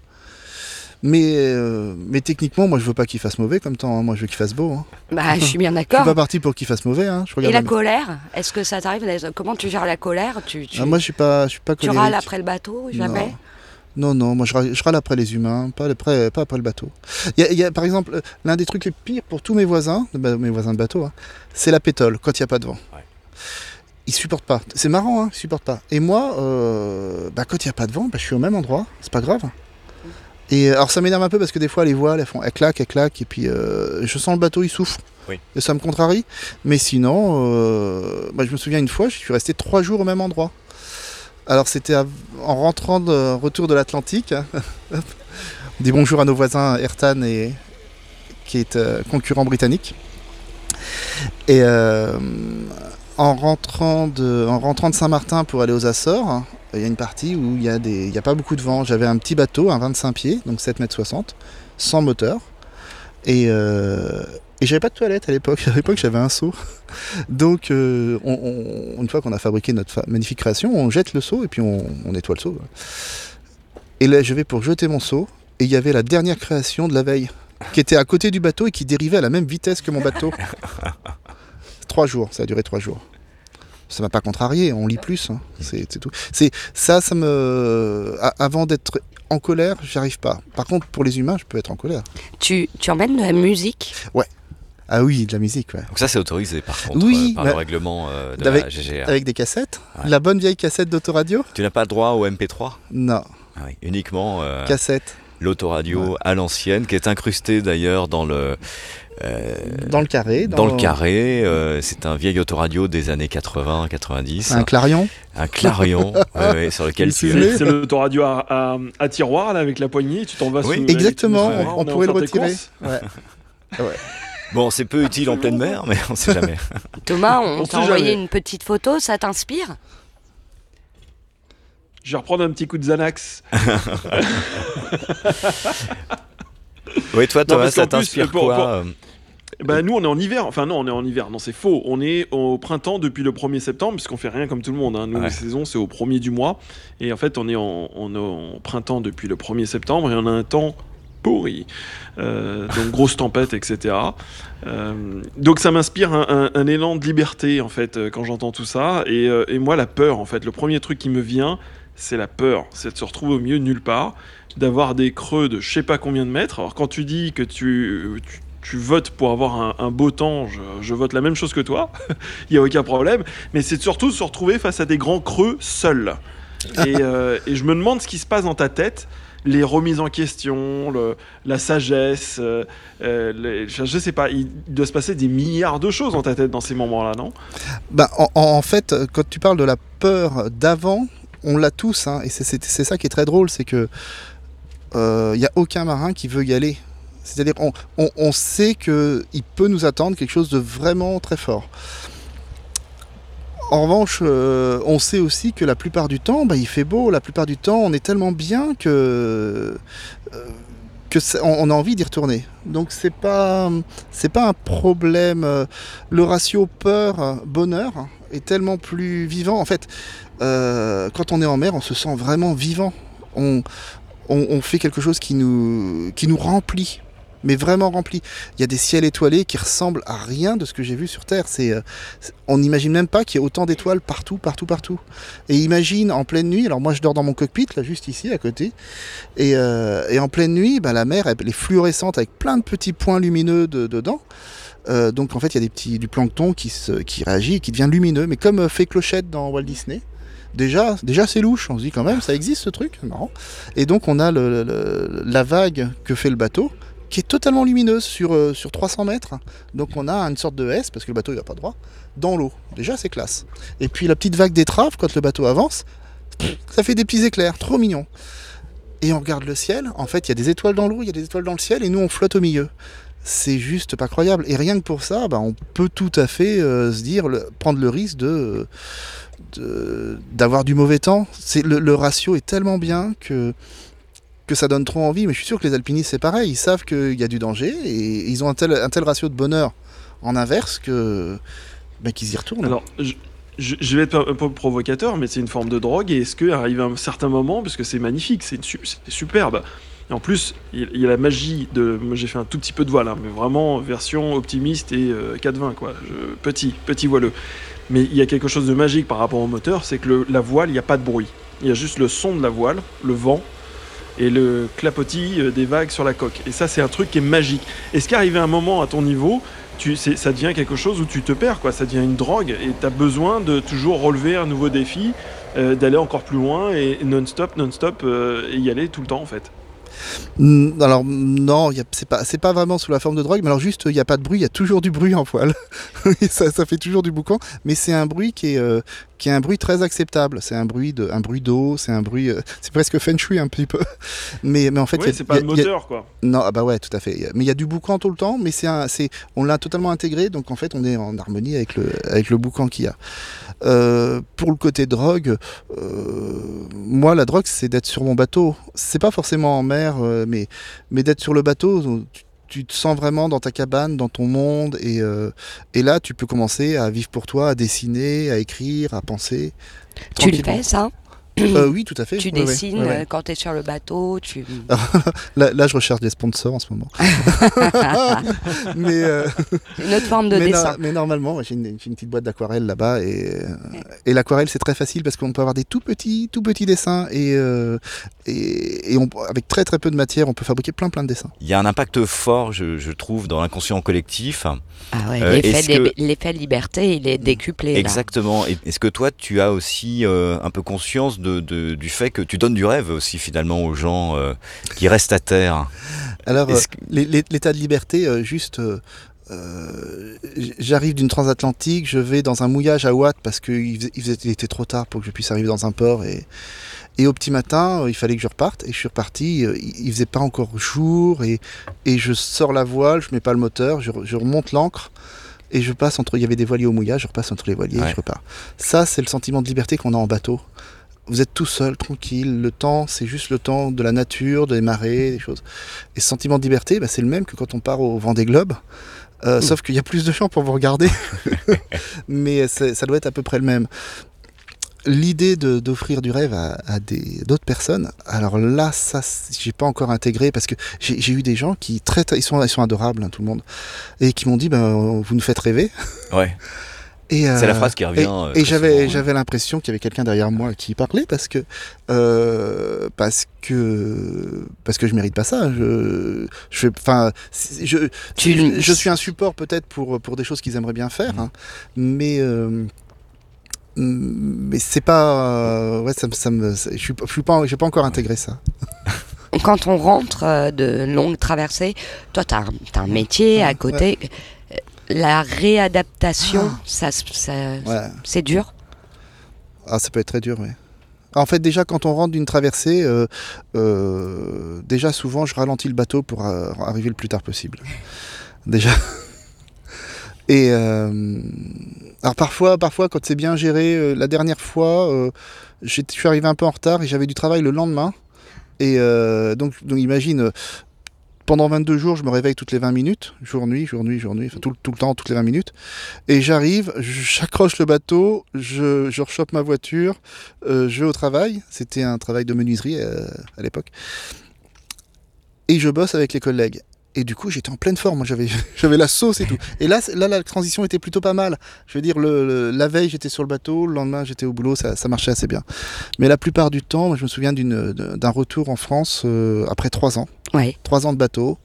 Mais, euh, mais techniquement, moi, je veux pas qu'il fasse mauvais comme temps. hein. Moi, je veux qu'il fasse beau. hein. Bah, je suis bien Je suis d'accord. pas parti pour qu'il fasse mauvais. hein. Je Et la colère Est-ce que ça t'arrive Comment tu gères la colère? Tu, tu, Ah, moi, je suis pas, je suis pas tu colérique. râles après le bateau Jamais? Non, non, moi je râle, je râle après les humains, pas après, pas après le bateau. Il y a, il y a, par exemple, l'un des trucs les pires pour tous mes voisins, bah, mes voisins de bateau, hein, c'est la pétole quand il n'y a pas de vent. Ouais. Ils supportent pas. C'est marrant, hein, ils supportent pas. Et moi, euh, bah, quand il n'y a pas de vent, bah, je suis au même endroit, c'est pas grave. Et euh, alors ça m'énerve un peu parce que des fois les voiles elles font elles claquent, elles claquent et puis euh, je sens le bateau il souffre. Oui. Et ça me contrarie. Mais sinon, euh, bah, je me souviens une fois, je suis resté trois jours au même endroit. Alors c'était en rentrant de retour de l'Atlantique. hein. On dit bonjour à nos voisins Ayrton et qui est euh, concurrent britannique. Et en rentrant de en rentrant de Saint-Martin pour aller aux Açores, il y a une partie où il y a des pas beaucoup de vent. J'avais un petit bateau, un 25 pieds, donc 7 mètres 60, sans moteur. Et euh, et j'avais pas de toilette à l'époque. À l'époque, j'avais un seau. Donc, euh, on- on- une fois qu'on a fabriqué notre fa- magnifique création, on jette le seau et puis on, on nettoie le seau. Et là, je vais pour jeter mon seau et il y avait la dernière création de la veille qui était à côté du bateau et qui dérivait à la même vitesse que mon bateau. trois jours, ça a duré trois jours. Ça m'a pas contrarié, on lit plus, hein. c'est tout. C'est ça, ça me, a- avant d'être en colère, j'arrive pas. Par contre, pour les humains, je peux être en colère. Tu, tu emmènes de la musique? Ah oui, de la musique, ouais. Donc ça c'est autorisé par contre Oui, euh, par bah, le règlement euh, de avec- la GGR. Avec des cassettes, Ouais. la bonne vieille cassette d'autoradio? Tu n'as pas droit au MP3 Non, Ah oui, Uniquement euh, cassette. L'autoradio à l'ancienne qui est incrustée d'ailleurs dans le euh, Dans le carré. dans le carré. euh, c'est un vieil autoradio des années 80-90. Un clarion. Un clarion ouais, ouais, sur lequel tu C'est l'autoradio à, à, à tiroir là avec la poignée, tu t'en vas Oui, sous- Exactement, avec- on, on pourrait le retirer. Ouais. Bon, c'est peu utile en pleine mer, mais on sait jamais. Thomas, on, On t'a envoyé jamais. une petite photo, ça t'inspire? Je vais reprendre un petit coup de Xanax. Oui, toi, Thomas, ça t'inspire quoi pour- euh, Ben nous on est en hiver, enfin non on est en hiver, non c'est faux, on est au printemps depuis le 1er septembre puisqu'on fait rien comme tout le monde, hein. nous Ouais. les saisons c'est au premier du mois et en fait on est en, on est en printemps depuis le 1er septembre et on a un temps pourri, Euh, donc grosse tempête etc. Euh, donc ça m'inspire un, un- un élan de liberté en fait quand j'entends tout ça et, euh, et moi la peur en fait, le premier truc qui me vient c'est la peur, c'est de se retrouver au milieu de nulle part, d'avoir des creux de je sais pas combien de mètres. Alors quand tu dis que tu, tu, tu votes pour avoir un, un beau temps, je, je vote la même chose que toi, il n'y a aucun problème, mais c'est surtout se retrouver face à des grands creux seul. Et, euh, et je me demande ce qui se passe dans ta tête. Les remises en question, le- la sagesse, euh, euh, les- je, sais pas, il doit se passer des milliards de choses dans ta tête dans ces moments-là, non? Bah, en fait, quand tu parles de la peur d'avant, on l'a tous, hein, et c'est- ça qui est très drôle, c'est que il n'y a aucun marin qui veut y aller. C'est-à-dire on, sait qu'il peut nous attendre quelque chose de vraiment très fort. En revanche, euh, on sait aussi que la plupart du temps, bah, il fait beau, la plupart du temps, on est tellement bien que, euh, on, a envie d'y retourner. Donc c'est pas c'est pas un problème. euh, Le ratio peur-bonheur est tellement plus vivant. En fait, euh, quand on est en mer, on se sent vraiment vivant. On, fait quelque chose qui nous, qui nous remplit, mais vraiment rempli. Il y a des ciels étoilés qui ressemblent à rien de ce que j'ai vu sur Terre. C'est, euh, on n'imagine même pas qu'il y ait autant d'étoiles partout, partout, partout. Et imagine en pleine nuit, alors moi je dors dans mon cockpit, là juste ici à côté, et, euh, en pleine nuit, bah, la mer elle est fluorescente avec plein de petits points lumineux de- dedans. Donc en fait, il y a des petits, du plancton qui, qui réagit et qui devient lumineux, mais comme fait Clochette dans Walt Disney. Déjà, c'est louche, on se dit quand même, ça existe ce truc, marrant. Et donc on a la vague que fait le bateau, qui est totalement lumineuse sur, euh, sur 300 mètres. Donc on a une sorte de S, parce que le bateau il va pas droit, dans l'eau. Déjà c'est classe. Et puis la petite vague d'étrave, quand le bateau avance, ça fait des petits éclairs, trop mignon. Et on regarde le ciel, en fait il y a des étoiles dans l'eau, il y a des étoiles dans le ciel, et nous on flotte au milieu c'est juste pas croyable. Et rien que pour ça, bah, on peut tout à fait euh, se dire, prendre le risque de d'avoir du mauvais temps. Le, ratio est tellement bien que que ça donne trop envie. Mais je suis sûr que les alpinistes c'est pareil. Ils savent qu'il y a du danger et ils ont un tel un tel ratio de bonheur en inverse que bah, qu'ils y retournent. Alors, je, vais être un peu provocateur, mais c'est une forme de drogue. Et est-ce que arrive un certain moment, puisque c'est magnifique, c'est superbe. Et en plus, il y a la magie de. J'ai fait un tout petit peu de voile, hein, mais vraiment version optimiste et euh, 420, quoi. Petit, petit voileux. Mais il y a quelque chose de magique par rapport au moteur, c'est que la voile, il n'y a pas de bruit. Il y a juste le son de la voile, le vent et le clapotis euh, des vagues sur la coque. Et ça, c'est un truc qui est magique. Est-ce qu'arrivé un moment à ton niveau, ça devient quelque chose où tu te perds, quoi? Ça devient une drogue et tu as besoin de toujours relever un nouveau défi, euh, d'aller encore plus loin et non-stop, non-stop, euh, et y aller tout le temps, en fait. Mm, Alors non, c'est pas, pas vraiment sous la forme de drogue, mais alors juste il n'y a pas de bruit, il y a toujours du bruit en. Et ça, ça fait toujours du boucan, mais c'est un bruit qui est, euh, qui est un bruit très acceptable. C'est un bruit de, un bruit d'eau, c'est un bruit, euh, c'est presque feng shui un petit peu. Mais, mais en fait, a- c'est pas le y a- moteur, quoi. non, ah bah ouais, tout à fait. Mais il y a du boucan tout le temps, mais c'est c'est, on l'a totalement intégré, donc en fait, on est en harmonie avec le, avec le boucan qu'il y a. Euh, pour le côté drogue, euh, moi, la drogue, c'est d'être sur mon bateau. C'est pas forcément en mer, mais, mais d'être sur le bateau. Tu, tu te sens vraiment dans ta cabane, dans ton monde, et, euh, et là, tu peux commencer à vivre pour toi, à dessiner, à écrire, à penser. Tu le fais ça? Euh, Oui, tout à fait. Tu dessines euh, quand tu es sur le bateau, tu... Là, là, je recherche des sponsors en ce moment. mais, euh, une autre forme de mais, no- dessin. mais normalement, j'ai une, j'ai une petite boîte d'aquarelle là-bas et, euh, et l'aquarelle c'est très facile parce qu'on peut avoir des tout petits, tout petits dessins et, euh, et, et on- avec très très peu de matière, on peut fabriquer plein plein de dessins. Il y a un impact fort, je, je trouve, dans l'inconscient collectif. Ah ouais, Euh, l'effet, que- liberté, il est décuplé. Exactement. Est-ce que toi, tu as aussi euh, un peu conscience de, de- du fait que tu donnes du rêve aussi finalement aux gens euh, qui restent à terre Alors, euh, l'é- l'é- l'état de liberté, euh, juste. euh, J'arrive d'une transatlantique, je vais dans un mouillage à Watt parce qu'il il était trop tard pour que je puisse arriver dans un port et, et au petit matin il fallait que je reparte et je suis reparti, il, faisait pas encore jour et, et je sors la voile, je mets pas le moteur, je, re- je remonte l'ancre et je passe entre, il y avait des voiliers au mouillage, je repasse entre les voiliers Ouais. et je repars. Ça c'est le sentiment de liberté qu'on a en bateau. Vous êtes tout seul, tranquille, le temps c'est juste le temps de la nature, des marées, des choses. Et ce sentiment de liberté, bah, c'est le même que quand on part au Vendée Globe. Euh, Sauf qu'il y a plus de gens pour vous regarder. Mais ça doit être à peu près le même. L'idée d'offrir du rêve à, à d'autres personnes, alors là, ça, j'ai pas encore intégré parce que j'ai eu des gens qui très- ils sont, ils sont adorables, hein, tout le monde, et qui m'ont dit, ben, vous nous faites rêver. Ouais. Et, C'est la euh, phrase qui revient. et, euh, et j'avais souvent, ouais. j'avais l'impression qu'il y avait quelqu'un derrière moi qui parlait parce que euh, parce que parce que je mérite pas ça. Je je fais- enfin je Tu- je, je suis un support peut-être pour pour des choses qu'ils aimeraient bien faire, hein, mais euh, mais c'est pas euh, ouais ça, me- ça me je suis pas- je suis pas j'ai pas encore intégré ça. Quand on rentre euh, de longues traversées, toi, tu as, un métier à côté. Euh, La réadaptation, ça, ça- Ouais. c'est dur. Ah, ça peut être très dur, oui. En fait, déjà, quand on rentre d'une traversée, euh, euh, déjà, souvent, je ralentis le bateau pour euh, arriver le plus tard possible. Déjà. Et euh, alors, parfois, parfois, quand c'est bien géré, la dernière fois, je suis arrivé un peu en retard et j'avais du travail le lendemain. Et euh, donc, donc, imagine, euh, pendant 22 jours, je me réveille toutes les 20 minutes, jour, nuit, jour, nuit, jour, nuit, enfin, tout, le- temps, toutes les 20 minutes. Et j'arrive, j'accroche le bateau, je, je rechoppe ma voiture, euh, je vais au travail. C'était un travail de menuiserie euh, à l'époque. Et je bosse avec les collègues. Et du coup, j'étais en pleine forme. J'avais, la sauce et tout. Et là, la transition était plutôt pas mal. Je veux dire, la veille, j'étais sur le bateau. Le lendemain, j'étais au boulot. Ça, marchait assez bien. Mais la plupart du temps, je me souviens d'un retour en France euh, après trois ans. Ouais. Trois ans de bateau.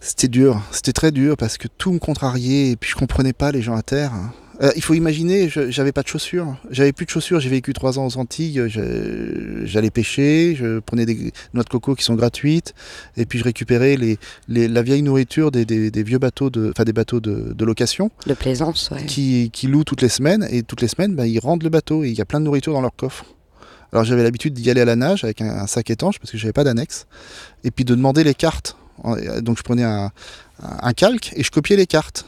C'était dur, c'était très dur parce que tout me contrariait et puis je comprenais pas les gens à terre. Euh, il faut imaginer, je- j'avais pas de chaussures, j'avais plus de chaussures. J'ai vécu trois ans aux Antilles, j'allais pêcher, je prenais des noix de coco qui sont gratuites et puis je récupérais les, les- la vieille nourriture des, des- des vieux bateaux de, enfin des bateaux de, de location De plaisance, ouais. qui, qui louent toutes les semaines et toutes les semaines bah, ils rendent le bateau et il y a plein de nourriture dans leur coffre. Alors j'avais l'habitude d'y aller à la nage avec un, sac étanche parce que j'avais pas d'annexe et puis de demander les cartes. En- Donc je prenais un, calque et je copiais les cartes.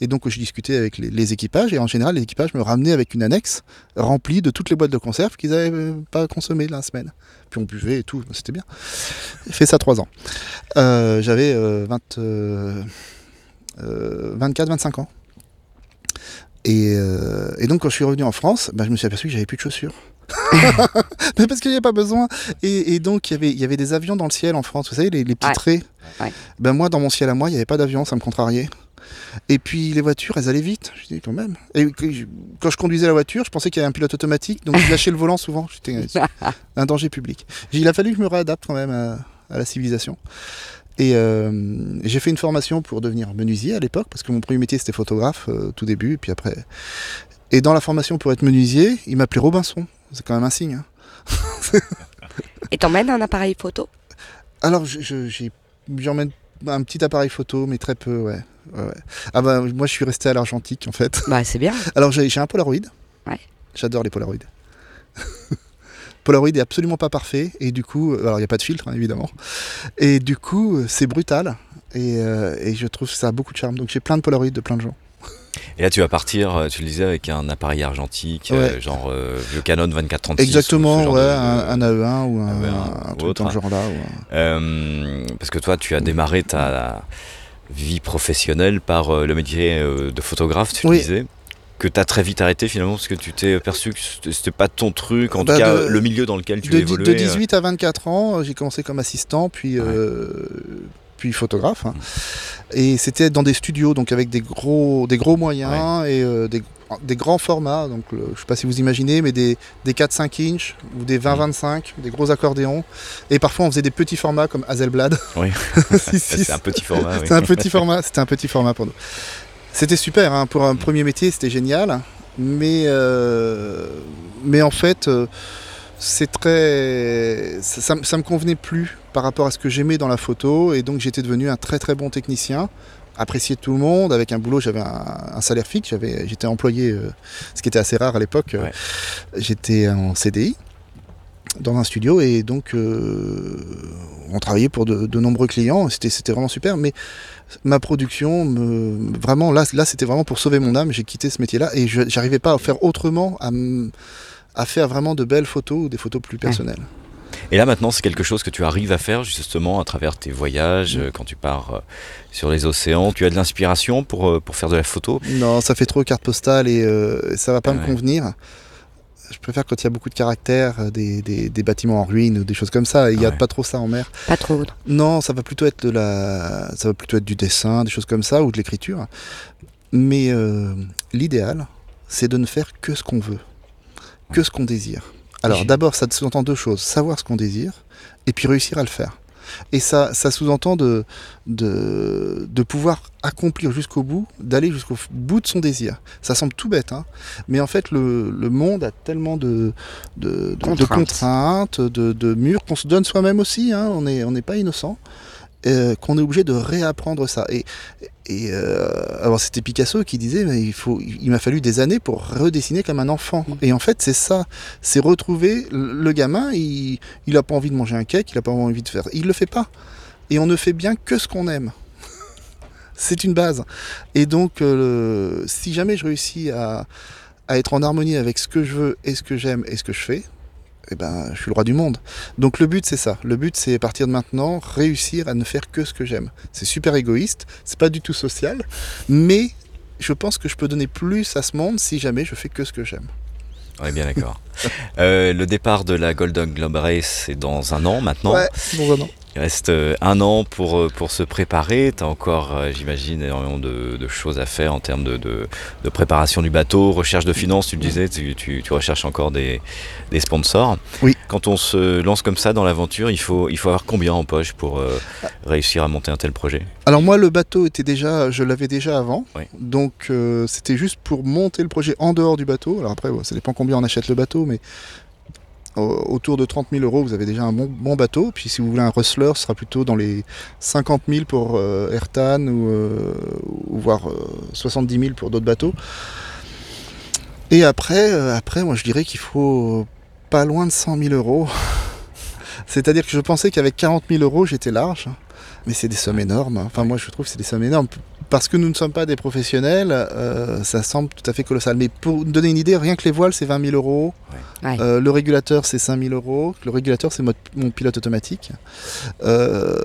Et donc je discutais avec les, équipages et en général les équipages me ramenaient avec une annexe remplie de toutes les boîtes de conserve qu'ils n'avaient pas consommées la semaine. Puis on buvait et tout, c'était bien. J'ai fait ça trois ans. Euh, J'avais euh, 20, euh, euh, 24-25 ans. Et, euh, et donc quand je suis revenu en France, bah, je me suis aperçu que j'avais plus de chaussures. Mais parce qu'il n'y avait pas besoin. Et, et donc il y, avait, il y avait des avions dans le ciel en France, vous savez, les, les petits Ouais. traits. Ouais. Ben moi, dans mon ciel à moi, il n'y avait pas d'avion, ça me contrariait. Et puis les voitures, elles allaient vite. Je dis quand même. Et quand je conduisais la voiture, je pensais qu'il y avait un pilote automatique, donc je lâchais le volant souvent. J'étais un danger public. Il a fallu que je me réadapte quand même à, à la civilisation. Et euh, j'ai fait une formation pour devenir menuisier à l'époque, parce que mon premier métier c'était photographe euh, tout début, et puis après. Et dans la formation pour être menuisier, il m'appelait Robinson. C'est quand même un signe. hein. Et t'emmènes un appareil photo? Alors, je- je- j'ai- j'emmène un petit appareil photo, mais très peu, ouais. Ouais, ouais. Ah bah, moi, je suis resté à l'argentique, en fait. Bah, c'est bien. Alors, j'ai un Polaroid. Ouais. J'adore les Polaroid. Polaroid est absolument pas parfait, et du coup, alors il n'y a pas de filtre, hein, évidemment. Et du coup, euh, c'est brutal, et, euh, et je trouve que ça a beaucoup de charme. Donc, j'ai plein de Polaroid de plein de gens. Et là, tu vas partir, euh, tu le disais, avec un appareil argentique, euh, genre euh, vieux Canon 2436. ou Exactement, ce genre ouais, de- un, un AE1 ou un, AE1 un ou truc autre, dans le hein. genre-là. ou un- Euh, parce que toi, tu as démarré ta vie professionnelle par le métier de photographe, tu le disais. Que tu as très vite arrêté finalement parce que tu t'es perçu que c'était- pas ton truc, en Bah, tout cas de- le milieu dans lequel tu de, évoluais. de euh, 18 à 24 ans, j'ai commencé comme assistant, puis, euh, puis photographe. hein. Et c'était dans des studios, donc avec des gros, des gros moyens et euh, des, des grands formats. Donc, le- je sais pas si vous imaginez, mais des, des 4-5 inch ou des 20-25, des gros accordéons. Et parfois, on faisait des petits formats comme Hazelblad. Oui. 6-6. C'est un petit format. oui. C'est un petit format, c'était un petit format pour nous. C'était super, hein, pour un premier métier, c'était génial. Mais, euh, mais en fait, euh, c'est très, ça, ça me- ça me convenait plus par rapport à ce que j'aimais dans la photo, et donc j'étais devenu un très très bon technicien, apprécié de tout le monde. Avec un boulot, j'avais un, un salaire fixe, j'avais, j'étais employé, euh, ce qui était assez rare à l'époque. euh, Ouais. J'étais en CDI dans un studio, et donc euh, on travaillait pour de, de nombreux clients. C'était, c'était vraiment super, mais ma production, me, vraiment, là, là c'était vraiment pour sauver mon âme. J'ai quitté ce métier-là et je j'arrivais pas à faire autrement, à, m- à faire vraiment de belles photos ou des photos plus personnelles. Et là maintenant, c'est quelque chose que tu arrives à faire justement à travers tes voyages, Mm. euh, quand tu pars euh, sur les océans. Tu as de l'inspiration pour, euh, pour faire de la photo? Non, ça fait trop carte postale et euh, ça va pas Ah me convenir. Je préfère quand il y a beaucoup de caractère, des, des- des bâtiments en ruine ou des choses comme ça. Il n'y a Ouais. pas trop ça en mer. Pas trop. Non, ça va plutôt être de la, ça va plutôt être du dessin, des choses comme ça ou de l'écriture. Mais euh, l'idéal, c'est de ne faire que ce qu'on veut, que ce qu'on désire. Alors d'abord, ça sous-entend deux choses savoir ce qu'on désire et puis réussir à le faire. Et ça, ça sous-entend de, de, de pouvoir accomplir jusqu'au bout, d'aller jusqu'au bout de son désir. Ça semble tout bête, hein, mais en fait, le, le monde a tellement de, de, Contraintes. de, de murs qu'on se donne soi-même aussi. hein, on n'est on n'est pas innocent. euh, qu'on est obligé de réapprendre ça. Et, et euh, alors c'était Picasso qui disait, mais il faut, il m'a fallu des années pour redessiner comme un enfant. Et en fait, c'est ça, c'est retrouver le le gamin. Il, il a pas envie de manger un cake, il a pas envie de faire, il le fait pas. Et on ne fait bien que ce qu'on aime. c'est une base. Et donc, euh, si jamais je réussis à, à être en harmonie avec ce que je veux et ce que j'aime et ce que je fais, eh ben, je suis le roi du monde. Donc le but c'est ça. Le but c'est à partir de maintenant réussir à ne faire que ce que j'aime. C'est super égoïste, c'est pas du tout social, mais je pense que je peux donner plus à ce monde si jamais je fais que ce que j'aime. On est bien d'accord. Euh, le départ de la Golden Globe Race, c'est dans un an maintenant. Ouais, bon vraiment. Il reste euh, un an pour, euh, pour se préparer. Tu as encore, euh, j'imagine, énormément de, de choses à faire en termes de, de, de préparation du bateau, recherche de finances, tu le disais, tu, tu- tu recherches encore des, des sponsors. Oui. Quand on se lance comme ça dans l'aventure, il faut, il faut avoir combien en poche pour euh, réussir à monter un tel projet? Alors moi le bateau était déjà, je l'avais déjà avant, Oui. donc euh, c'était juste pour monter le projet en dehors du bateau. Alors après ouais, ça dépend combien on achète le bateau, mais autour de 30 000 euros vous avez déjà un bon, bon bateau. Puis si vous voulez un Rustler, ce sera plutôt dans les 50 000 pour euh, Airtan ou, euh, ou voire euh, 70 000 pour d'autres bateaux. Et après, euh, après moi je dirais qu'il faut pas loin de 100 000 euros. C'est-à-dire que je pensais qu'avec 40 000 euros j'étais large. Mais c'est des sommes énormes. Enfin, moi, je trouve que c'est des sommes énormes. Parce que nous ne sommes pas des professionnels, euh, ça semble tout à fait colossal. Mais pour vous donner une idée, rien que les voiles, c'est 20 000 euros. Ouais. Euh, le régulateur, c'est 5 000 euros. Le régulateur, c'est mo- mon pilote automatique. Euh,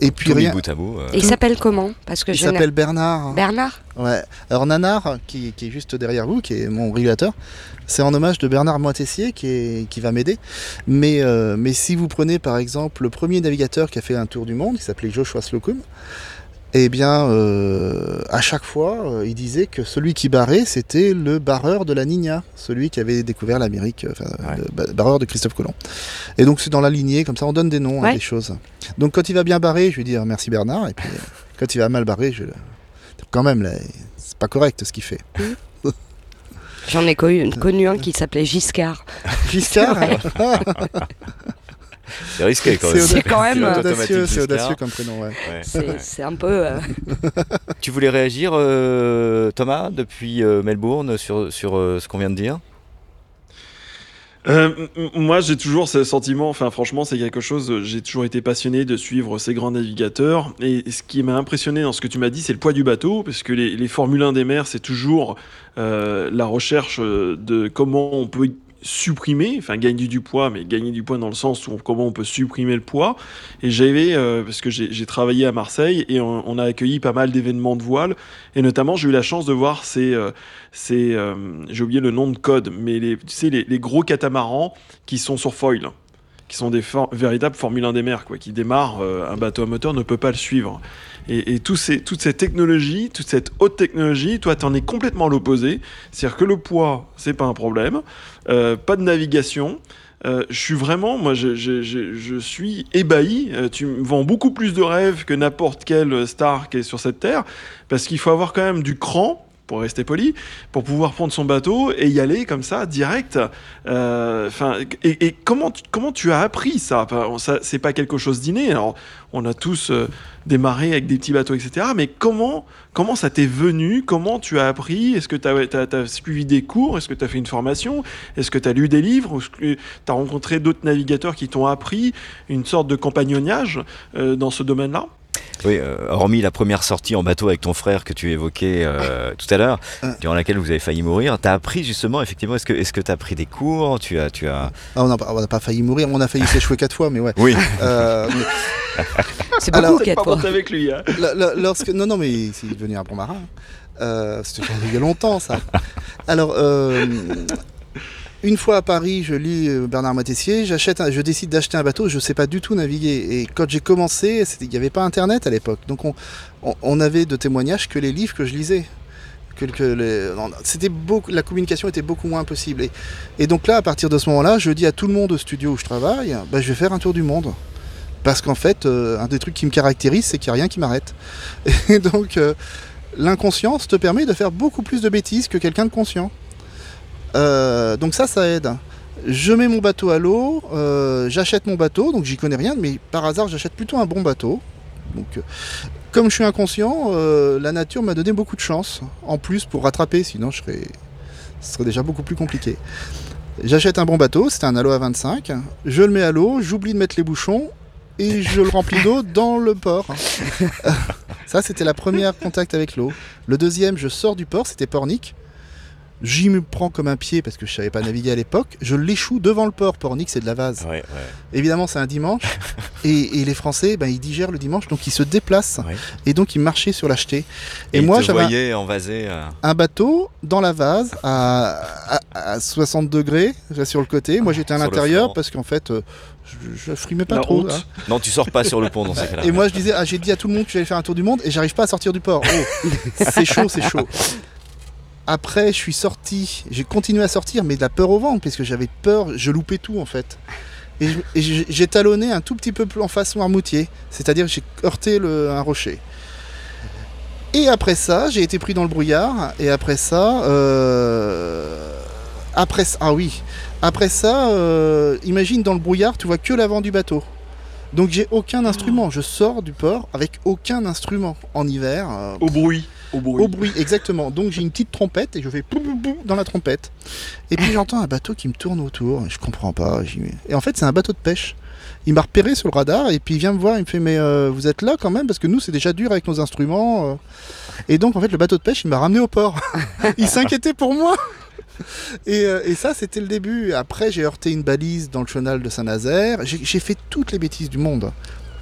et puis Tout mis rien. bout à bout. euh, Et il s'appelle comment Parce que Il s'appelle Bernard. Bernard Ouais. Alors Nanar, qui, qui est juste derrière vous, qui est mon régulateur, c'est en hommage de Bernard Moitessier qui, est, qui va m'aider. Mais, euh, mais si vous prenez par exemple le premier navigateur qui a fait un tour du monde, qui s'appelait Joshua Slocum, eh bien, euh, à chaque fois, euh, il disait que celui qui barrait, c'était le barreur de la Nina, celui qui avait découvert l'Amérique, euh, enfin, Ouais. le ba- barreur de Christophe Colomb. Et donc, c'est dans la lignée, comme ça, on donne des noms à Ouais. des choses. Donc, quand il va bien barrer, je vais dire merci Bernard, et puis quand il va mal barrer, je quand même, là, c'est pas correct ce qu'il fait. J'en ai connu, connu un qui s'appelait Giscard. Giscard hein. C'est risqué quand même. audacieux, C'est quand même, Pilote euh, audacieux, c'est audacieux comme prénom, ouais. Ouais. C'est un peu. euh, Tu voulais réagir, euh, Thomas, depuis euh, Melbourne, sur, sur euh, ce qu'on vient de dire? Euh, moi, j'ai toujours ce sentiment, enfin franchement, c'est quelque chose, j'ai toujours été passionné de suivre ces grands navigateurs. Et ce qui m'a impressionné dans ce que tu m'as dit, c'est le poids du bateau, parce que les, les Formule 1 des mers, c'est toujours euh, la recherche de comment on peut supprimer, enfin gagner du poids, mais gagner du poids dans le sens où comment on peut supprimer le poids. Et j'avais, euh, parce que j'ai travaillé à Marseille et on, on a accueilli pas mal d'événements de voile, et notamment j'ai eu la chance de voir ces, euh, ces euh, j'ai oublié le nom de code, mais tu sais, les, gros catamarans qui sont sur foil, qui sont des for- véritables Formule 1 des mers, quoi, qui démarrent, euh, un bateau à moteur ne peut pas le suivre. Et, et tous ces, toute cette technologie, toute cette haute technologie, toi, t'en es complètement l'opposé. C'est-à-dire que le poids, c'est pas un problème, euh, pas de navigation. Euh, je suis vraiment, moi, je, suis ébahi. Euh, tu me vends beaucoup plus de rêves que n'importe quelle star qui est sur cette terre, parce qu'il faut avoir quand même du cran, pour rester poli, pour pouvoir prendre son bateau et y aller comme ça, direct. Et, comment, tu- comment tu as appris ça, ça C'est pas quelque chose d'inné. Alors, on a tous euh, démarré avec des pets bateaux, etc. Mais comment, comment ça t'est venu? Comment tu as appris? Est-ce que tu as, suivi des cours? Est-ce que tu as fait une formation? Est-ce que tu as lu des livres? Est-ce que tu as rencontré d'autres navigateurs qui t'ont appris une sorte de compagnonnage euh, dans ce domaine-là? Oui, euh, hormis la première sortie en bateau avec ton frère que tu évoquais euh, tout à l'heure, Euh. durant laquelle vous avez failli mourir, t'as appris justement, effectivement, est-ce que est-ce que t'as pris des cours Tu as, tu as. Ah, on n'a pas, on n'a pas failli mourir, on a failli s'échouer quatre fois, mais ouais. Oui. Euh, mais C'est Alors, beaucoup quatre fois. avec lui. hein. lo- lo- lorsque, non, non, mais c'est devenu un bon marin. Euh, C'était il y a longtemps, ça. Alors, euh, une fois à Paris, je lis euh, Bernard Matessier, je décide d'acheter un bateau, je ne sais pas du tout naviguer. Et quand j'ai commencé, il n'y avait pas Internet à l'époque, donc on, on- on avait de témoignages que les livres que je lisais. La communication était beaucoup moins possible. Et, et donc là, à partir de ce moment-là, je dis à tout le monde au studio où je travaille, bah, je vais faire un tour du monde. Parce qu'en fait, euh, un des trucs qui me caractérise, c'est qu'il n'y a rien qui m'arrête. Et donc, euh, l'inconscience te permet de faire beaucoup plus de bêtises que quelqu'un de conscient. Euh, donc ça, ça aide. Je mets mon bateau à l'eau, euh, j'achète mon bateau, donc j'y connais rien, mais par hasard, j'achète plutôt un bon bateau. Donc, euh, comme je suis inconscient, la nature m'a donné beaucoup de chance, en plus pour rattraper, sinon je serais, ce serait déjà beaucoup plus compliqué. J'achète un bon bateau, c'était un Aloha 25, je le mets à l'eau, j'oublie de mettre les bouchons et je le remplis d'eau dans le port. Ça, c'était la première contact avec l'eau. Le deuxième, je sors du port, c'était Pornic. J'y me prends comme un pied parce que je savais pas naviguer à l'époque. Je l'échoue devant le port. Pornic, c'est de la vase. Ouais, ouais. Évidemment, c'est un dimanche. et, et les Français, ben, ils digèrent le dimanche, donc ils se déplacent. Ouais. Et donc, ils marchaient sur l'acheter. Et, Et, moi, j'avais un- euh, un bateau dans la vase à, à- à 60 degrés sur le côté. Moi, j'étais à l'intérieur parce qu'en fait, euh, je, je frimais pas La trop. hein. Non, tu sors pas sur le pont dans ces cas-là. Et moi, je disais, ah, j'ai dit à tout le monde que j'allais faire un tour du monde et j'arrive pas à sortir du port. Oh, c'est chaud, c'est chaud. Après, je suis sorti, j'ai continué à sortir, mais de la peur au ventre, parce que j'avais peur, je loupais tout en fait. Et j'ai talonné un tout petit peu plus en face Noirmoutier, c'est-à-dire j'ai heurté le- un rocher. Et après ça, j'ai été pris dans le brouillard, et après ça, euh, après ça- ah oui, après ça, euh, imagine dans le brouillard, tu vois que l'avant du bateau. Donc j'ai aucun instrument, je sors du port avec aucun instrument en hiver. euh, Au bruit. Au bruit. exactement. Donc j'ai une petite trompette et je fais pou, pou, pou dans la trompette. Et puis j'entends un bateau qui me tourne autour. Je comprends pas. Et en fait, c'est un bateau de pêche. Il m'a repéré sur le radar et puis il vient me voir. Il me fait Mais euh, vous êtes là quand même? Parce que nous, c'est déjà dur avec nos instruments. euh. Et donc, en fait, le bateau de pêche, il m'a ramené au port. il s'inquiétait pour moi. Et, euh, et ça, c'était le début. Après, j'ai heurté une balise dans le chenal de Saint-Nazaire. J'ai fait toutes les bêtises du monde.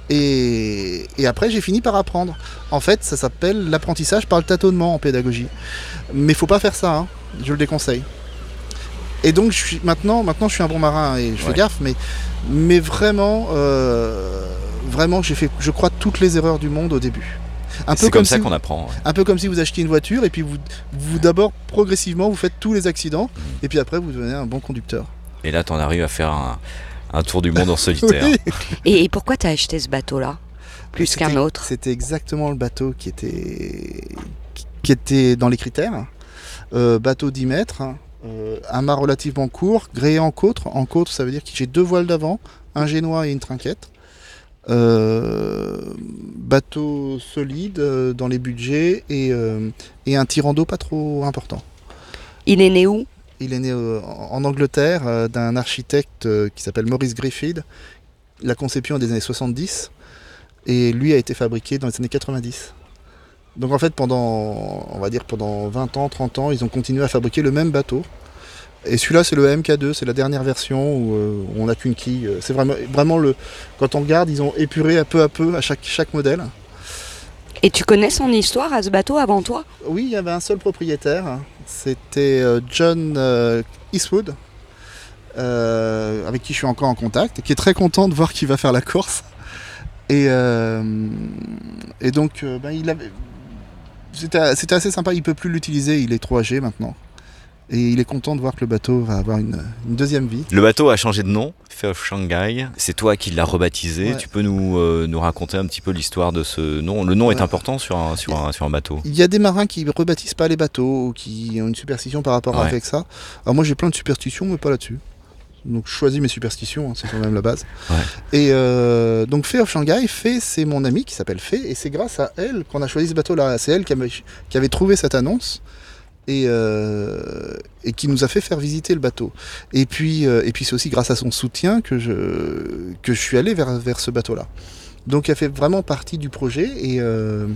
Et, et après, j'ai fini par apprendre. En fait, ça s'appelle l'apprentissage par le tâtonnement en pédagogie. Mais faut pas faire ça, hein. je le déconseille. Et donc, je suis, maintenant, maintenant, je suis un bon marin et je fais Ouais. gaffe, mais, mais vraiment, euh, vraiment, j'ai fait, je crois, toutes les erreurs du monde au début. Un peu C'est comme ça si qu'on apprend. ouais. un peu comme si vous achetiez une voiture et puis vous, vous d'abord progressivement vous faites tous les accidents et puis après vous devenez un bon conducteur. Et là, t'en arrives à faire un, un tour du monde en solitaire. Oui. Et, et pourquoi t'as acheté ce bateau-là Plus qu'un autre C'était exactement le bateau qui était, qui- qui était dans les critères. Euh, bateau 10 mètres, euh, un mât relativement court, gréé en côtre. En côtre, ça veut dire que j'ai deux voiles d'avant, un génois et une trinquette. Euh, bateau solide euh, dans les budgets et, euh, et un tirant d'eau pas trop important. Il est né où Il est né euh, en Angleterre euh, d'un architecte euh, qui s'appelle Maurice Griffith. La conception est des années 70 et lui a été fabriqué dans les années 90. Donc en fait pendant on va dire pendant 20 ans, 30 ans, ils ont continué à fabriquer le même bateau. Et celui-là c'est le MK2, c'est la dernière version où, euh, on n'a qu'une quille. C'est vraiment vraiment le quand on regarde, ils ont épuré à peu à peu à chaque chaque modèle. Et tu connais son histoire à ce bateau avant toi? Oui, il y avait un seul propriétaire, c'était euh, John euh, Eastwood, euh, avec qui je suis encore en contact, qui est très content de voir qu'il va faire la course. Et, donc, ben, c'était assez sympa, il peut plus l'utiliser, il est trop âgé maintenant. Et il est content de voir que le bateau va avoir une, une deuxième vie. Le bateau a changé de nom, Fair of Shanghai. C'est toi qui l'as rebaptisé. Ouais. Tu peux nous, euh, nous raconter un petit peu l'histoire de ce nom Le nom est important sur un, sur un, sur un bateau. Il y a des marins qui rebaptisent pas les bateaux ou qui ont une superstition par rapport Ouais. avec ça. Alors moi j'ai plein de superstitions mais pas là-dessus. Donc je choisis mes superstitions, hein, c'est quand même la base. Ouais. Et euh, donc Fée of Shanghai, Fée c'est mon amie qui s'appelle Fée et c'est grâce à elle qu'on a choisi ce bateau-là. C'est elle qui avait, qui avait trouvé cette annonce et, euh, et qui nous a fait faire visiter le bateau. Et puis, euh, et puis c'est aussi grâce à son soutien que je, que je suis allé vers, vers ce bateau-là. Donc elle fait vraiment partie du projet et... euh,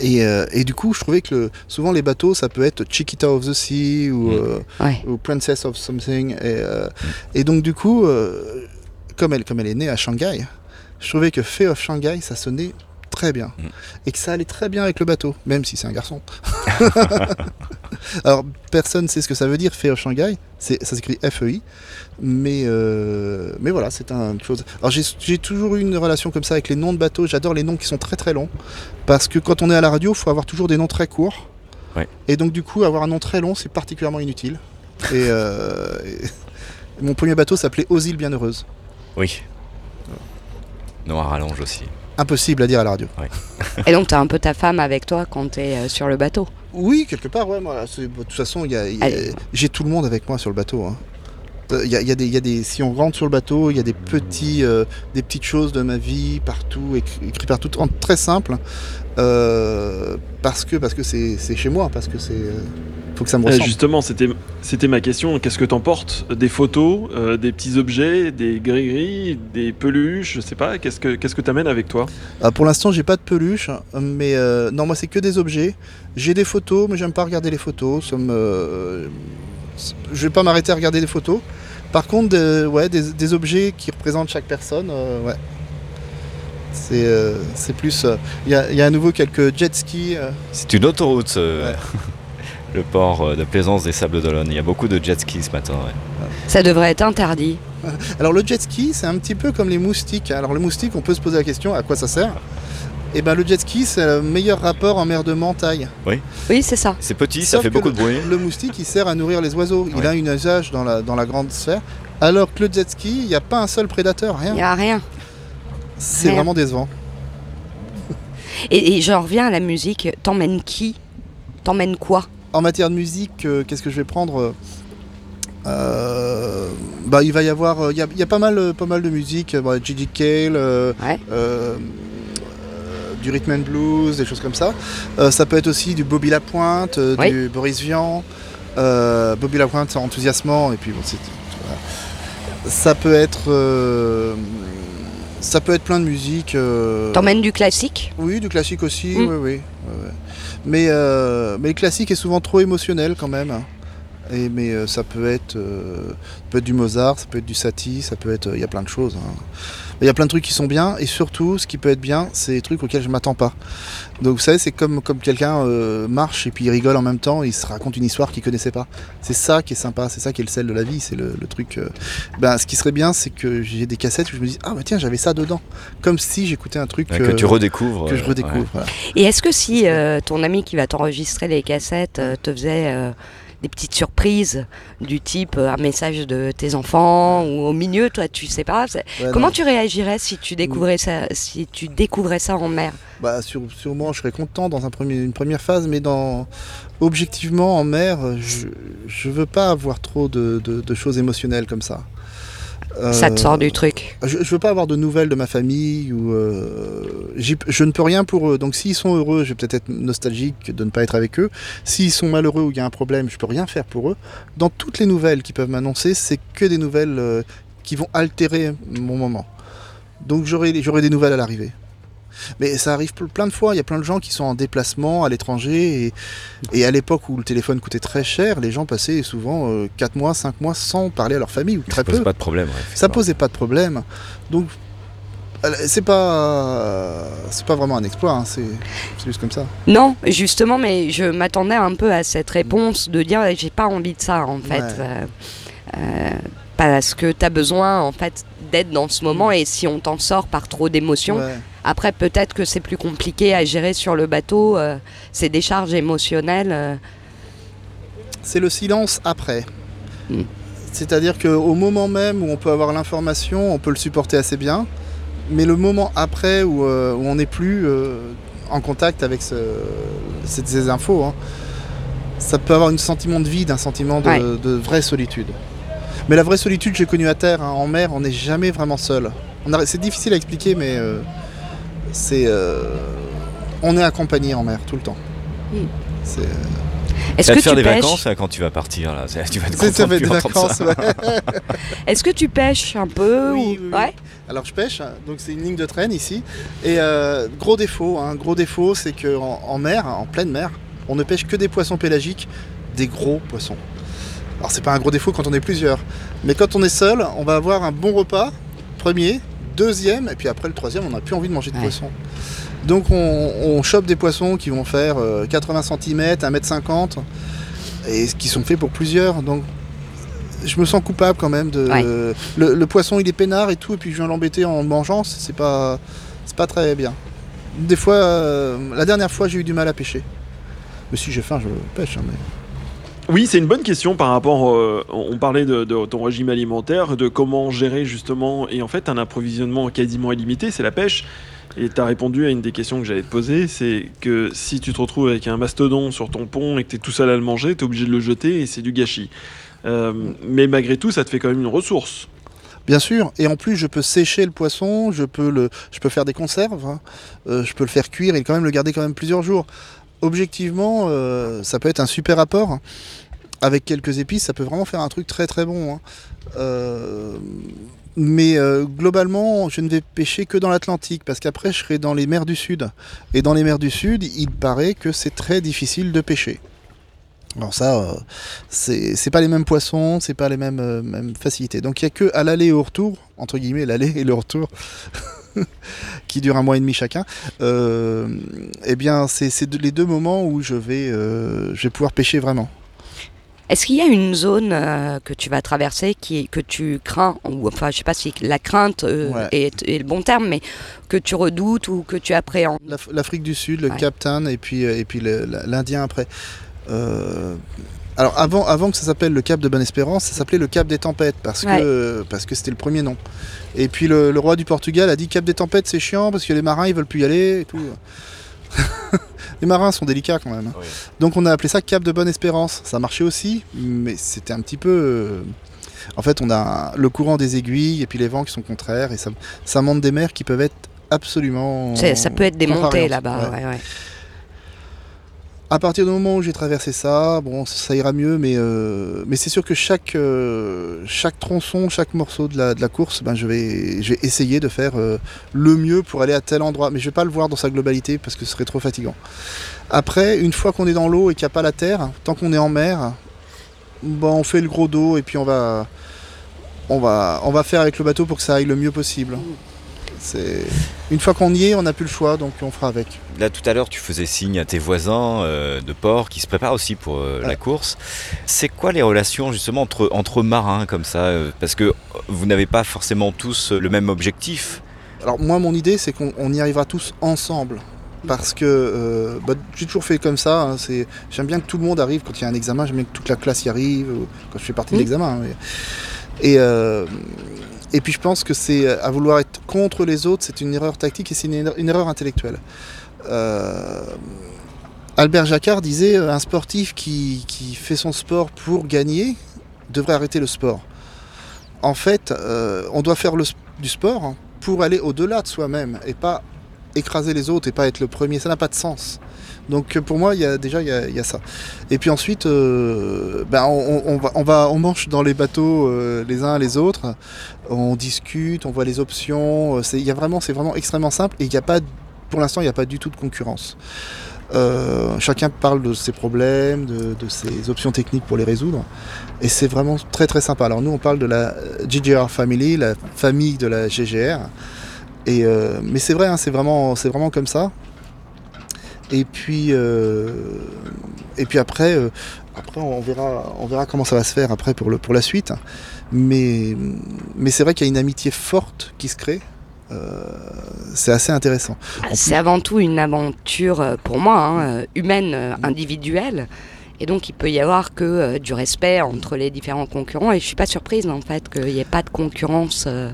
et, euh, et du coup, je trouvais que le- souvent les bateaux, ça peut être Chiquita of the Sea ou, Mm. euh, Ouais. ou Princess of Something. Et, euh, et donc, du coup, euh, comme, elle, comme elle est née à Shanghai, je trouvais que Fée of Shanghai, ça sonnait très bien. Mm. Et que ça allait très bien avec le bateau, même si c'est un garçon. Alors, personne ne sait ce que ça veut dire, of Shanghai. C'est, ça s'écrit F-E-I. Mais, euh, mais voilà, c'est un chose. Alors, j'ai, j'ai toujours eu une relation comme ça avec les noms de bateaux. J'adore les noms qui sont très très longs. Parce que quand on est à la radio, il faut avoir toujours des noms très courts. Ouais. Et donc, du coup, avoir un nom très long, c'est particulièrement inutile. Et, euh, et mon premier bateau s'appelait Ozil Bienheureuse. Oui. Nom à rallonge aussi. Impossible à dire à la radio. Et donc, tu as un peu ta femme avec toi quand tu es sur le bateau. Oui, quelque part, ouais. Moi, c'est- de toute façon, il y a- il y a- Allez. j'ai tout le monde avec moi sur le bateau. hein. Euh, Il y a, y a des, il y a des, si on rentre sur le bateau, il y a des, petits, euh, des petites choses de ma vie partout, écrit, écrit partout, en très simple, euh, parce que parce que c'est c'est chez moi, parce que c'est euh, faut que ça me Euh, ressemble. justement, c'était c'était ma question. Qu'est-ce que t'emportes Des photos, euh, des petits objets, des gris-gris, des peluches, je sais pas. Qu'est-ce que qu'est-ce que t'amènes avec toi? Ah, pour l'instant, j'ai pas de peluche, mais euh, non, moi c'est que des objets. J'ai des photos, mais j'aime pas regarder les photos. Ça me, euh, je vais pas m'arrêter à regarder des photos. Par contre, des- ouais, des, des objets qui représentent chaque personne, euh, ouais. C'est euh, c'est plus. euh, Il y, a, il y a à nouveau quelques jet skis. euh, C'est une autoroute, euh, Ouais. le port euh, de plaisance des Sables d'Olonne. Il y a beaucoup de jet skis ce matin. ouais. Ça devrait être interdit. Alors le jet ski, c'est un petit peu comme les moustiques. Alors le moustique, on peut se poser la question à quoi ça sert? Et ben le jet ski, c'est le meilleur rapport en mer de Mentaille. Oui, c'est ça. C'est petit, ça fait beaucoup le, de bruit. Le moustique, il sert à nourrir les oiseaux. Il Ouais. a un usage dans la, dans la grande sphère. Alors que le jet ski, il n'y a pas un seul prédateur, Il n'y rien. a rien. C'est rien. vraiment décevant. Et, et j'en reviens à la musique. T'emmènes qui? T'emmènes quoi? En matière de musique, euh, qu'est-ce que je vais prendre Euh, bah, il va y avoir, euh, il y, a, il y a pas mal, euh, pas mal de musique, euh, bah, Gigi Cale, euh, Ouais. euh, euh, du rhythm and blues, des choses comme ça. Euh, ça peut être aussi du Bobby Lapointe, euh, Oui. du Boris Vian. Euh, Bobby Lapointe, c'est enthousiasmant, et puis bon, c'est voilà. Ça peut être, euh, ça peut être plein de musique. euh, T'emmènes du classique? Oui, du classique aussi, Mm. oui, oui. ouais, ouais. Mais, euh, mais le classique est souvent trop émotionnel quand même. Et, mais euh, ça peut être, euh, ça peut être du Mozart, ça peut être du Satie, ça peut être. Il y a plein de choses. hein. Il y a plein de trucs qui sont bien. Et surtout, ce qui peut être bien, c'est des trucs auxquels je m'attends pas. Donc vous savez, c'est comme, comme quelqu'un euh, marche et puis il rigole en même temps, il se raconte une histoire qu'il connaissait pas. C'est ça qui est sympa, c'est ça qui est le sel de la vie, c'est le, le truc. euh, Ben, ce qui serait bien, c'est que j'ai des cassettes où je me dis Ah bah tiens, j'avais ça dedans. Comme si j'écoutais un truc Ouais, que euh, tu redécouvres. que je euh, redécouvre. ouais. voilà. Et est-ce que si euh, ton ami qui va t'enregistrer les cassettes euh, te faisait euh, des petites surprises du type euh, un message de tes enfants ou au milieu, toi tu sais pas Ouais, Comment non. tu réagirais si tu découvrais ça, si tu découvrais ça en mer? Bah, sur- Sûrement, je serais content dans un premier, une première phase, mais dans objectivement en mer, je, je veux pas avoir trop de, de- de choses émotionnelles comme ça. Ça te Euh, sort du truc. Je, je veux pas avoir de nouvelles de ma famille ou euh, je ne peux rien pour eux. Donc s'ils sont heureux, je vais peut-être être nostalgique de ne pas être avec eux. S'ils sont malheureux ou il y a un problème, je peux rien faire pour eux. Dans toutes les nouvelles qu'ils peuvent m'annoncer, c'est que des nouvelles euh, qui vont altérer mon moment. Donc j'aurai des nouvelles à l'arrivée. Mais ça arrive ple- plein de fois, il y a plein de gens qui sont en déplacement à l'étranger et, et à l'époque où le téléphone coûtait très cher, les gens passaient souvent 4 mois, 5 mois sans parler à leur famille ou très Ça pose peu. pas de problème. ouais, Ça posait pas de problème. Donc, euh, c'est pas, c'est pas vraiment un exploit. hein, C'est c'est juste comme ça. Non, justement, mais je m'attendais un peu à cette réponse de dire j'ai pas envie de ça en fait. Ouais. Euh, euh, parce que tu as besoin en fait d'être dans ce moment et si on t'en sort par trop d'émotions, Ouais. Après peut-être que c'est plus compliqué à gérer sur le bateau, euh, ces décharges émotionnelles. euh, C'est le silence après. Mm. C'est-à-dire qu'au moment même où on peut avoir l'information, on peut le supporter assez bien. Mais le moment après où, euh, où on n'est plus en contact avec ce- ces, ces infos, hein, ça peut avoir un sentiment de vide, un sentiment de, Ouais. de vraie solitude. Mais la vraie solitude, j'ai connue à terre. hein. En mer, on n'est jamais vraiment seul. C'est difficile à expliquer, mais c'est, euh, on est accompagné en mer tout le temps. Mm. C'est, euh, Est-ce que te faire tu des pêches vacances quand tu vas partir là. C'est- Tu vas content ça fait des vacances. ouais. Est-ce que tu pêches un peu Oui, ou- oui, oui. Ouais? Alors je pêche, donc c'est une ligne de traîne ici. Et euh, gros défaut, hein, gros défaut, c'est qu'en en mer, en pleine mer, on ne pêche que des poissons pélagiques, des gros poissons. Alors c'est pas un gros défaut quand on est plusieurs, mais quand on est seul, on va avoir un bon repas, premier, deuxième, et puis après le troisième, on n'a plus envie de manger de Ouais. poisson. Donc on, on chope des poissons qui vont faire euh, 80 cm, 1m50, et qui sont faits pour plusieurs. Donc je me sens coupable quand même de. Ouais. Le, le poisson il est peinard et tout, et puis je viens l'embêter en le mangeant, c'est pas, c'est pas très bien. Des fois, euh, la dernière fois j'ai eu du mal à pêcher. Mais si j'ai faim, je pêche. hein, mais... Oui, c'est une bonne question par rapport. euh, on parlait de, ton régime alimentaire, de comment gérer justement. Et en fait, un approvisionnement quasiment illimité, c'est la pêche. Et tu as répondu à une des questions que j'allais te poser c'est que si tu te retrouves avec un mastodon sur ton pont et que tu es tout seul à le manger, tu es obligé de le jeter et c'est du gâchis. Euh, mais malgré tout, ça te fait quand même une ressource. Bien sûr, et en plus je peux sécher le poisson, je peux, le, je peux faire des conserves, hein. Euh, je peux le faire cuire et quand même le garder quand même plusieurs jours. Objectivement, euh, ça peut être un super apport. Avec quelques épices, ça peut vraiment faire un truc très très bon. hein. Euh, mais euh, globalement, je ne vais pêcher que dans l'Atlantique, parce qu'après je serai dans les mers du Sud. Et dans les mers du Sud, il paraît que c'est très difficile de pêcher. Alors ça, euh, c'est pas les mêmes poissons, c'est pas les mêmes, mêmes facilités. Donc il y a que à l'aller et au retour, entre guillemets, l'aller et le retour, qui dure un mois et demi chacun. Euh, eh bien, c'est les deux moments où je vais, euh, je vais pouvoir pêcher vraiment. Est-ce qu'il y a une zone euh, que tu vas traverser qui que tu crains ou enfin je sais pas si la crainte euh, Ouais. est, est le bon terme mais que tu redoutes ou que tu appréhendes? L'Af- L'Afrique du Sud, le Ouais. Cap Town et puis, et puis l'Indien après. Euh, alors avant, avant que ça s'appelle le Cap de Bonne-Espérance, ça s'appelait le Cap des Tempêtes parce que parce que c'était le premier nom. Et puis le, le roi du Portugal a dit Cap des Tempêtes c'est chiant parce que les marins ils veulent plus y aller et tout. les marins sont délicats quand même. hein. Oui. Donc on a appelé ça Cap de Bonne-Espérance. Ça marchait aussi, mais c'était un petit peu. euh, En fait, on a le courant des aiguilles et puis les vents qui sont contraires et ça, ça monte des mers qui peuvent être absolument. Ça peut être des montées là-bas Ouais. ouais, ouais. À partir du moment où j'ai traversé ça, bon, ça ira mieux, mais, euh, mais c'est sûr que chaque, euh, chaque tronçon, chaque morceau de la, de la course, ben, je, vais, essayer de faire euh, le mieux pour aller à tel endroit. Mais je vais pas le voir dans sa globalité parce que ce serait trop fatigant. Après, une fois qu'on est dans l'eau et qu'il n'y a pas la terre, tant qu'on est en mer, ben, on fait le gros dos et puis on va, on, va, on va faire avec le bateau pour que ça aille le mieux possible. C'est... Une fois qu'on y est, on n'a plus le choix, donc on fera avec. Là tout à l'heure tu faisais signe à tes voisins euh, de port qui se préparent aussi pour euh, la Ouais. course. C'est quoi les relations justement entre, entre marins comme ça euh, Parce que vous n'avez pas forcément tous le même objectif. Alors moi mon idée c'est qu'on on y arrivera tous ensemble. Parce que euh, bah, j'ai toujours fait comme ça. hein, j'aime bien que tout le monde arrive quand il y a un examen. J'aime bien que toute la classe y arrive. ou quand je fais partie de l'examen. mais- Et, euh, et puis je pense que c'est à vouloir être contre les autres, c'est une erreur tactique et c'est une, erreur- une erreur intellectuelle. Euh, Albert Jacquard disait euh, un sportif qui, fait son sport pour gagner devrait arrêter le sport. En fait, euh, on doit faire du sport hein, pour aller au-delà de soi-même et pas écraser les autres et pas être le premier. Ça n'a pas de sens. Donc pour moi, il y a, déjà, il y a, y ça. Et puis ensuite, euh, ben, on, va, on, mange dans les bateaux euh, les uns les autres, on discute, on voit les options. C'est, y vraiment, extrêmement simple et il n'y a pas, pour l'instant, il n'y a pas du tout de concurrence. Euh, chacun parle de ses problèmes, de, ses options techniques pour les résoudre. Et c'est vraiment très très sympa. Alors nous on parle de la GGR Family, la famille de la GGR. Euh, mais c'est vrai, hein, c'est vraiment, c'est vraiment comme ça. Et puis, euh, et puis après, euh, après on verra, on verra comment ça va se faire après pour, le, pour la suite. Mais, mais c'est vrai qu'il y a une amitié forte qui se crée. Euh, c'est assez intéressant. C'est avant tout une aventure pour moi, hein, humaine, individuelle. Et donc il peut y avoir que euh, du respect entre les différents concurrents. Et je suis pas surprise en fait qu'il n'y ait pas de concurrence euh,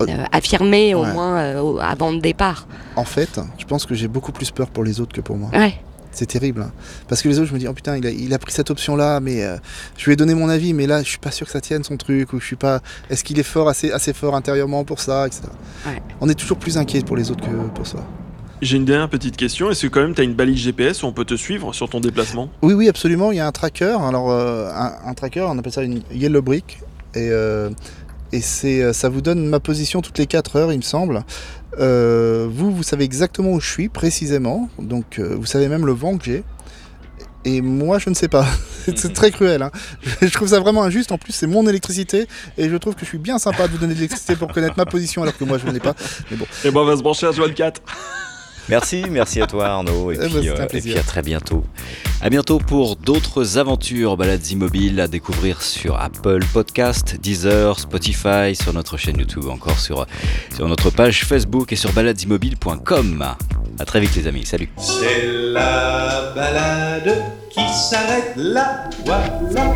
euh, affirmée au Ouais. moins euh, avant le départ. En fait, je pense que j'ai beaucoup plus peur pour les autres que pour moi. Ouais. C'est terrible. hein. Parce que les autres, je me dis, oh putain, il a, il a pris cette option-là, mais euh, je lui ai donné mon avis, mais là, je suis pas sûr que ça tienne son truc, ou je suis pas. Est-ce qu'il est fort, assez, assez fort intérieurement pour ça, etc. Ouais. On est toujours plus inquiet pour les autres que pour soi. J'ai une dernière petite question. Est-ce que quand même tu as une balise GPS où on peut te suivre sur ton déplacement? Oui, oui, absolument. Il y a un tracker. Alors, euh, un, un tracker, on appelle ça une yellow brick. Et, euh, et c'est, euh, ça vous donne ma position toutes les 4 heures, il me semble. Euh, vous, vous savez exactement où je suis précisément. Donc, euh, vous savez même le vent que j'ai. Et moi, je ne sais pas. C'est très cruel. hein. Je trouve ça vraiment injuste. En plus, c'est mon électricité. Et je trouve que je suis bien sympa de vous donner de l'électricité pour connaître ma position alors que moi, je ne l'ai pas. Et ben on va se brancher à Joal 4. Merci, merci à toi Arnaud, et, Eh ben, puis, euh, et puis à très bientôt. À bientôt pour d'autres aventures balades immobiles à découvrir sur Apple Podcast, Deezer, Spotify, sur notre chaîne YouTube, encore sur, sur notre page Facebook et sur baladesimmobiles.com. À très vite les amis, salut C'est la balade qui s'arrête là, voilà.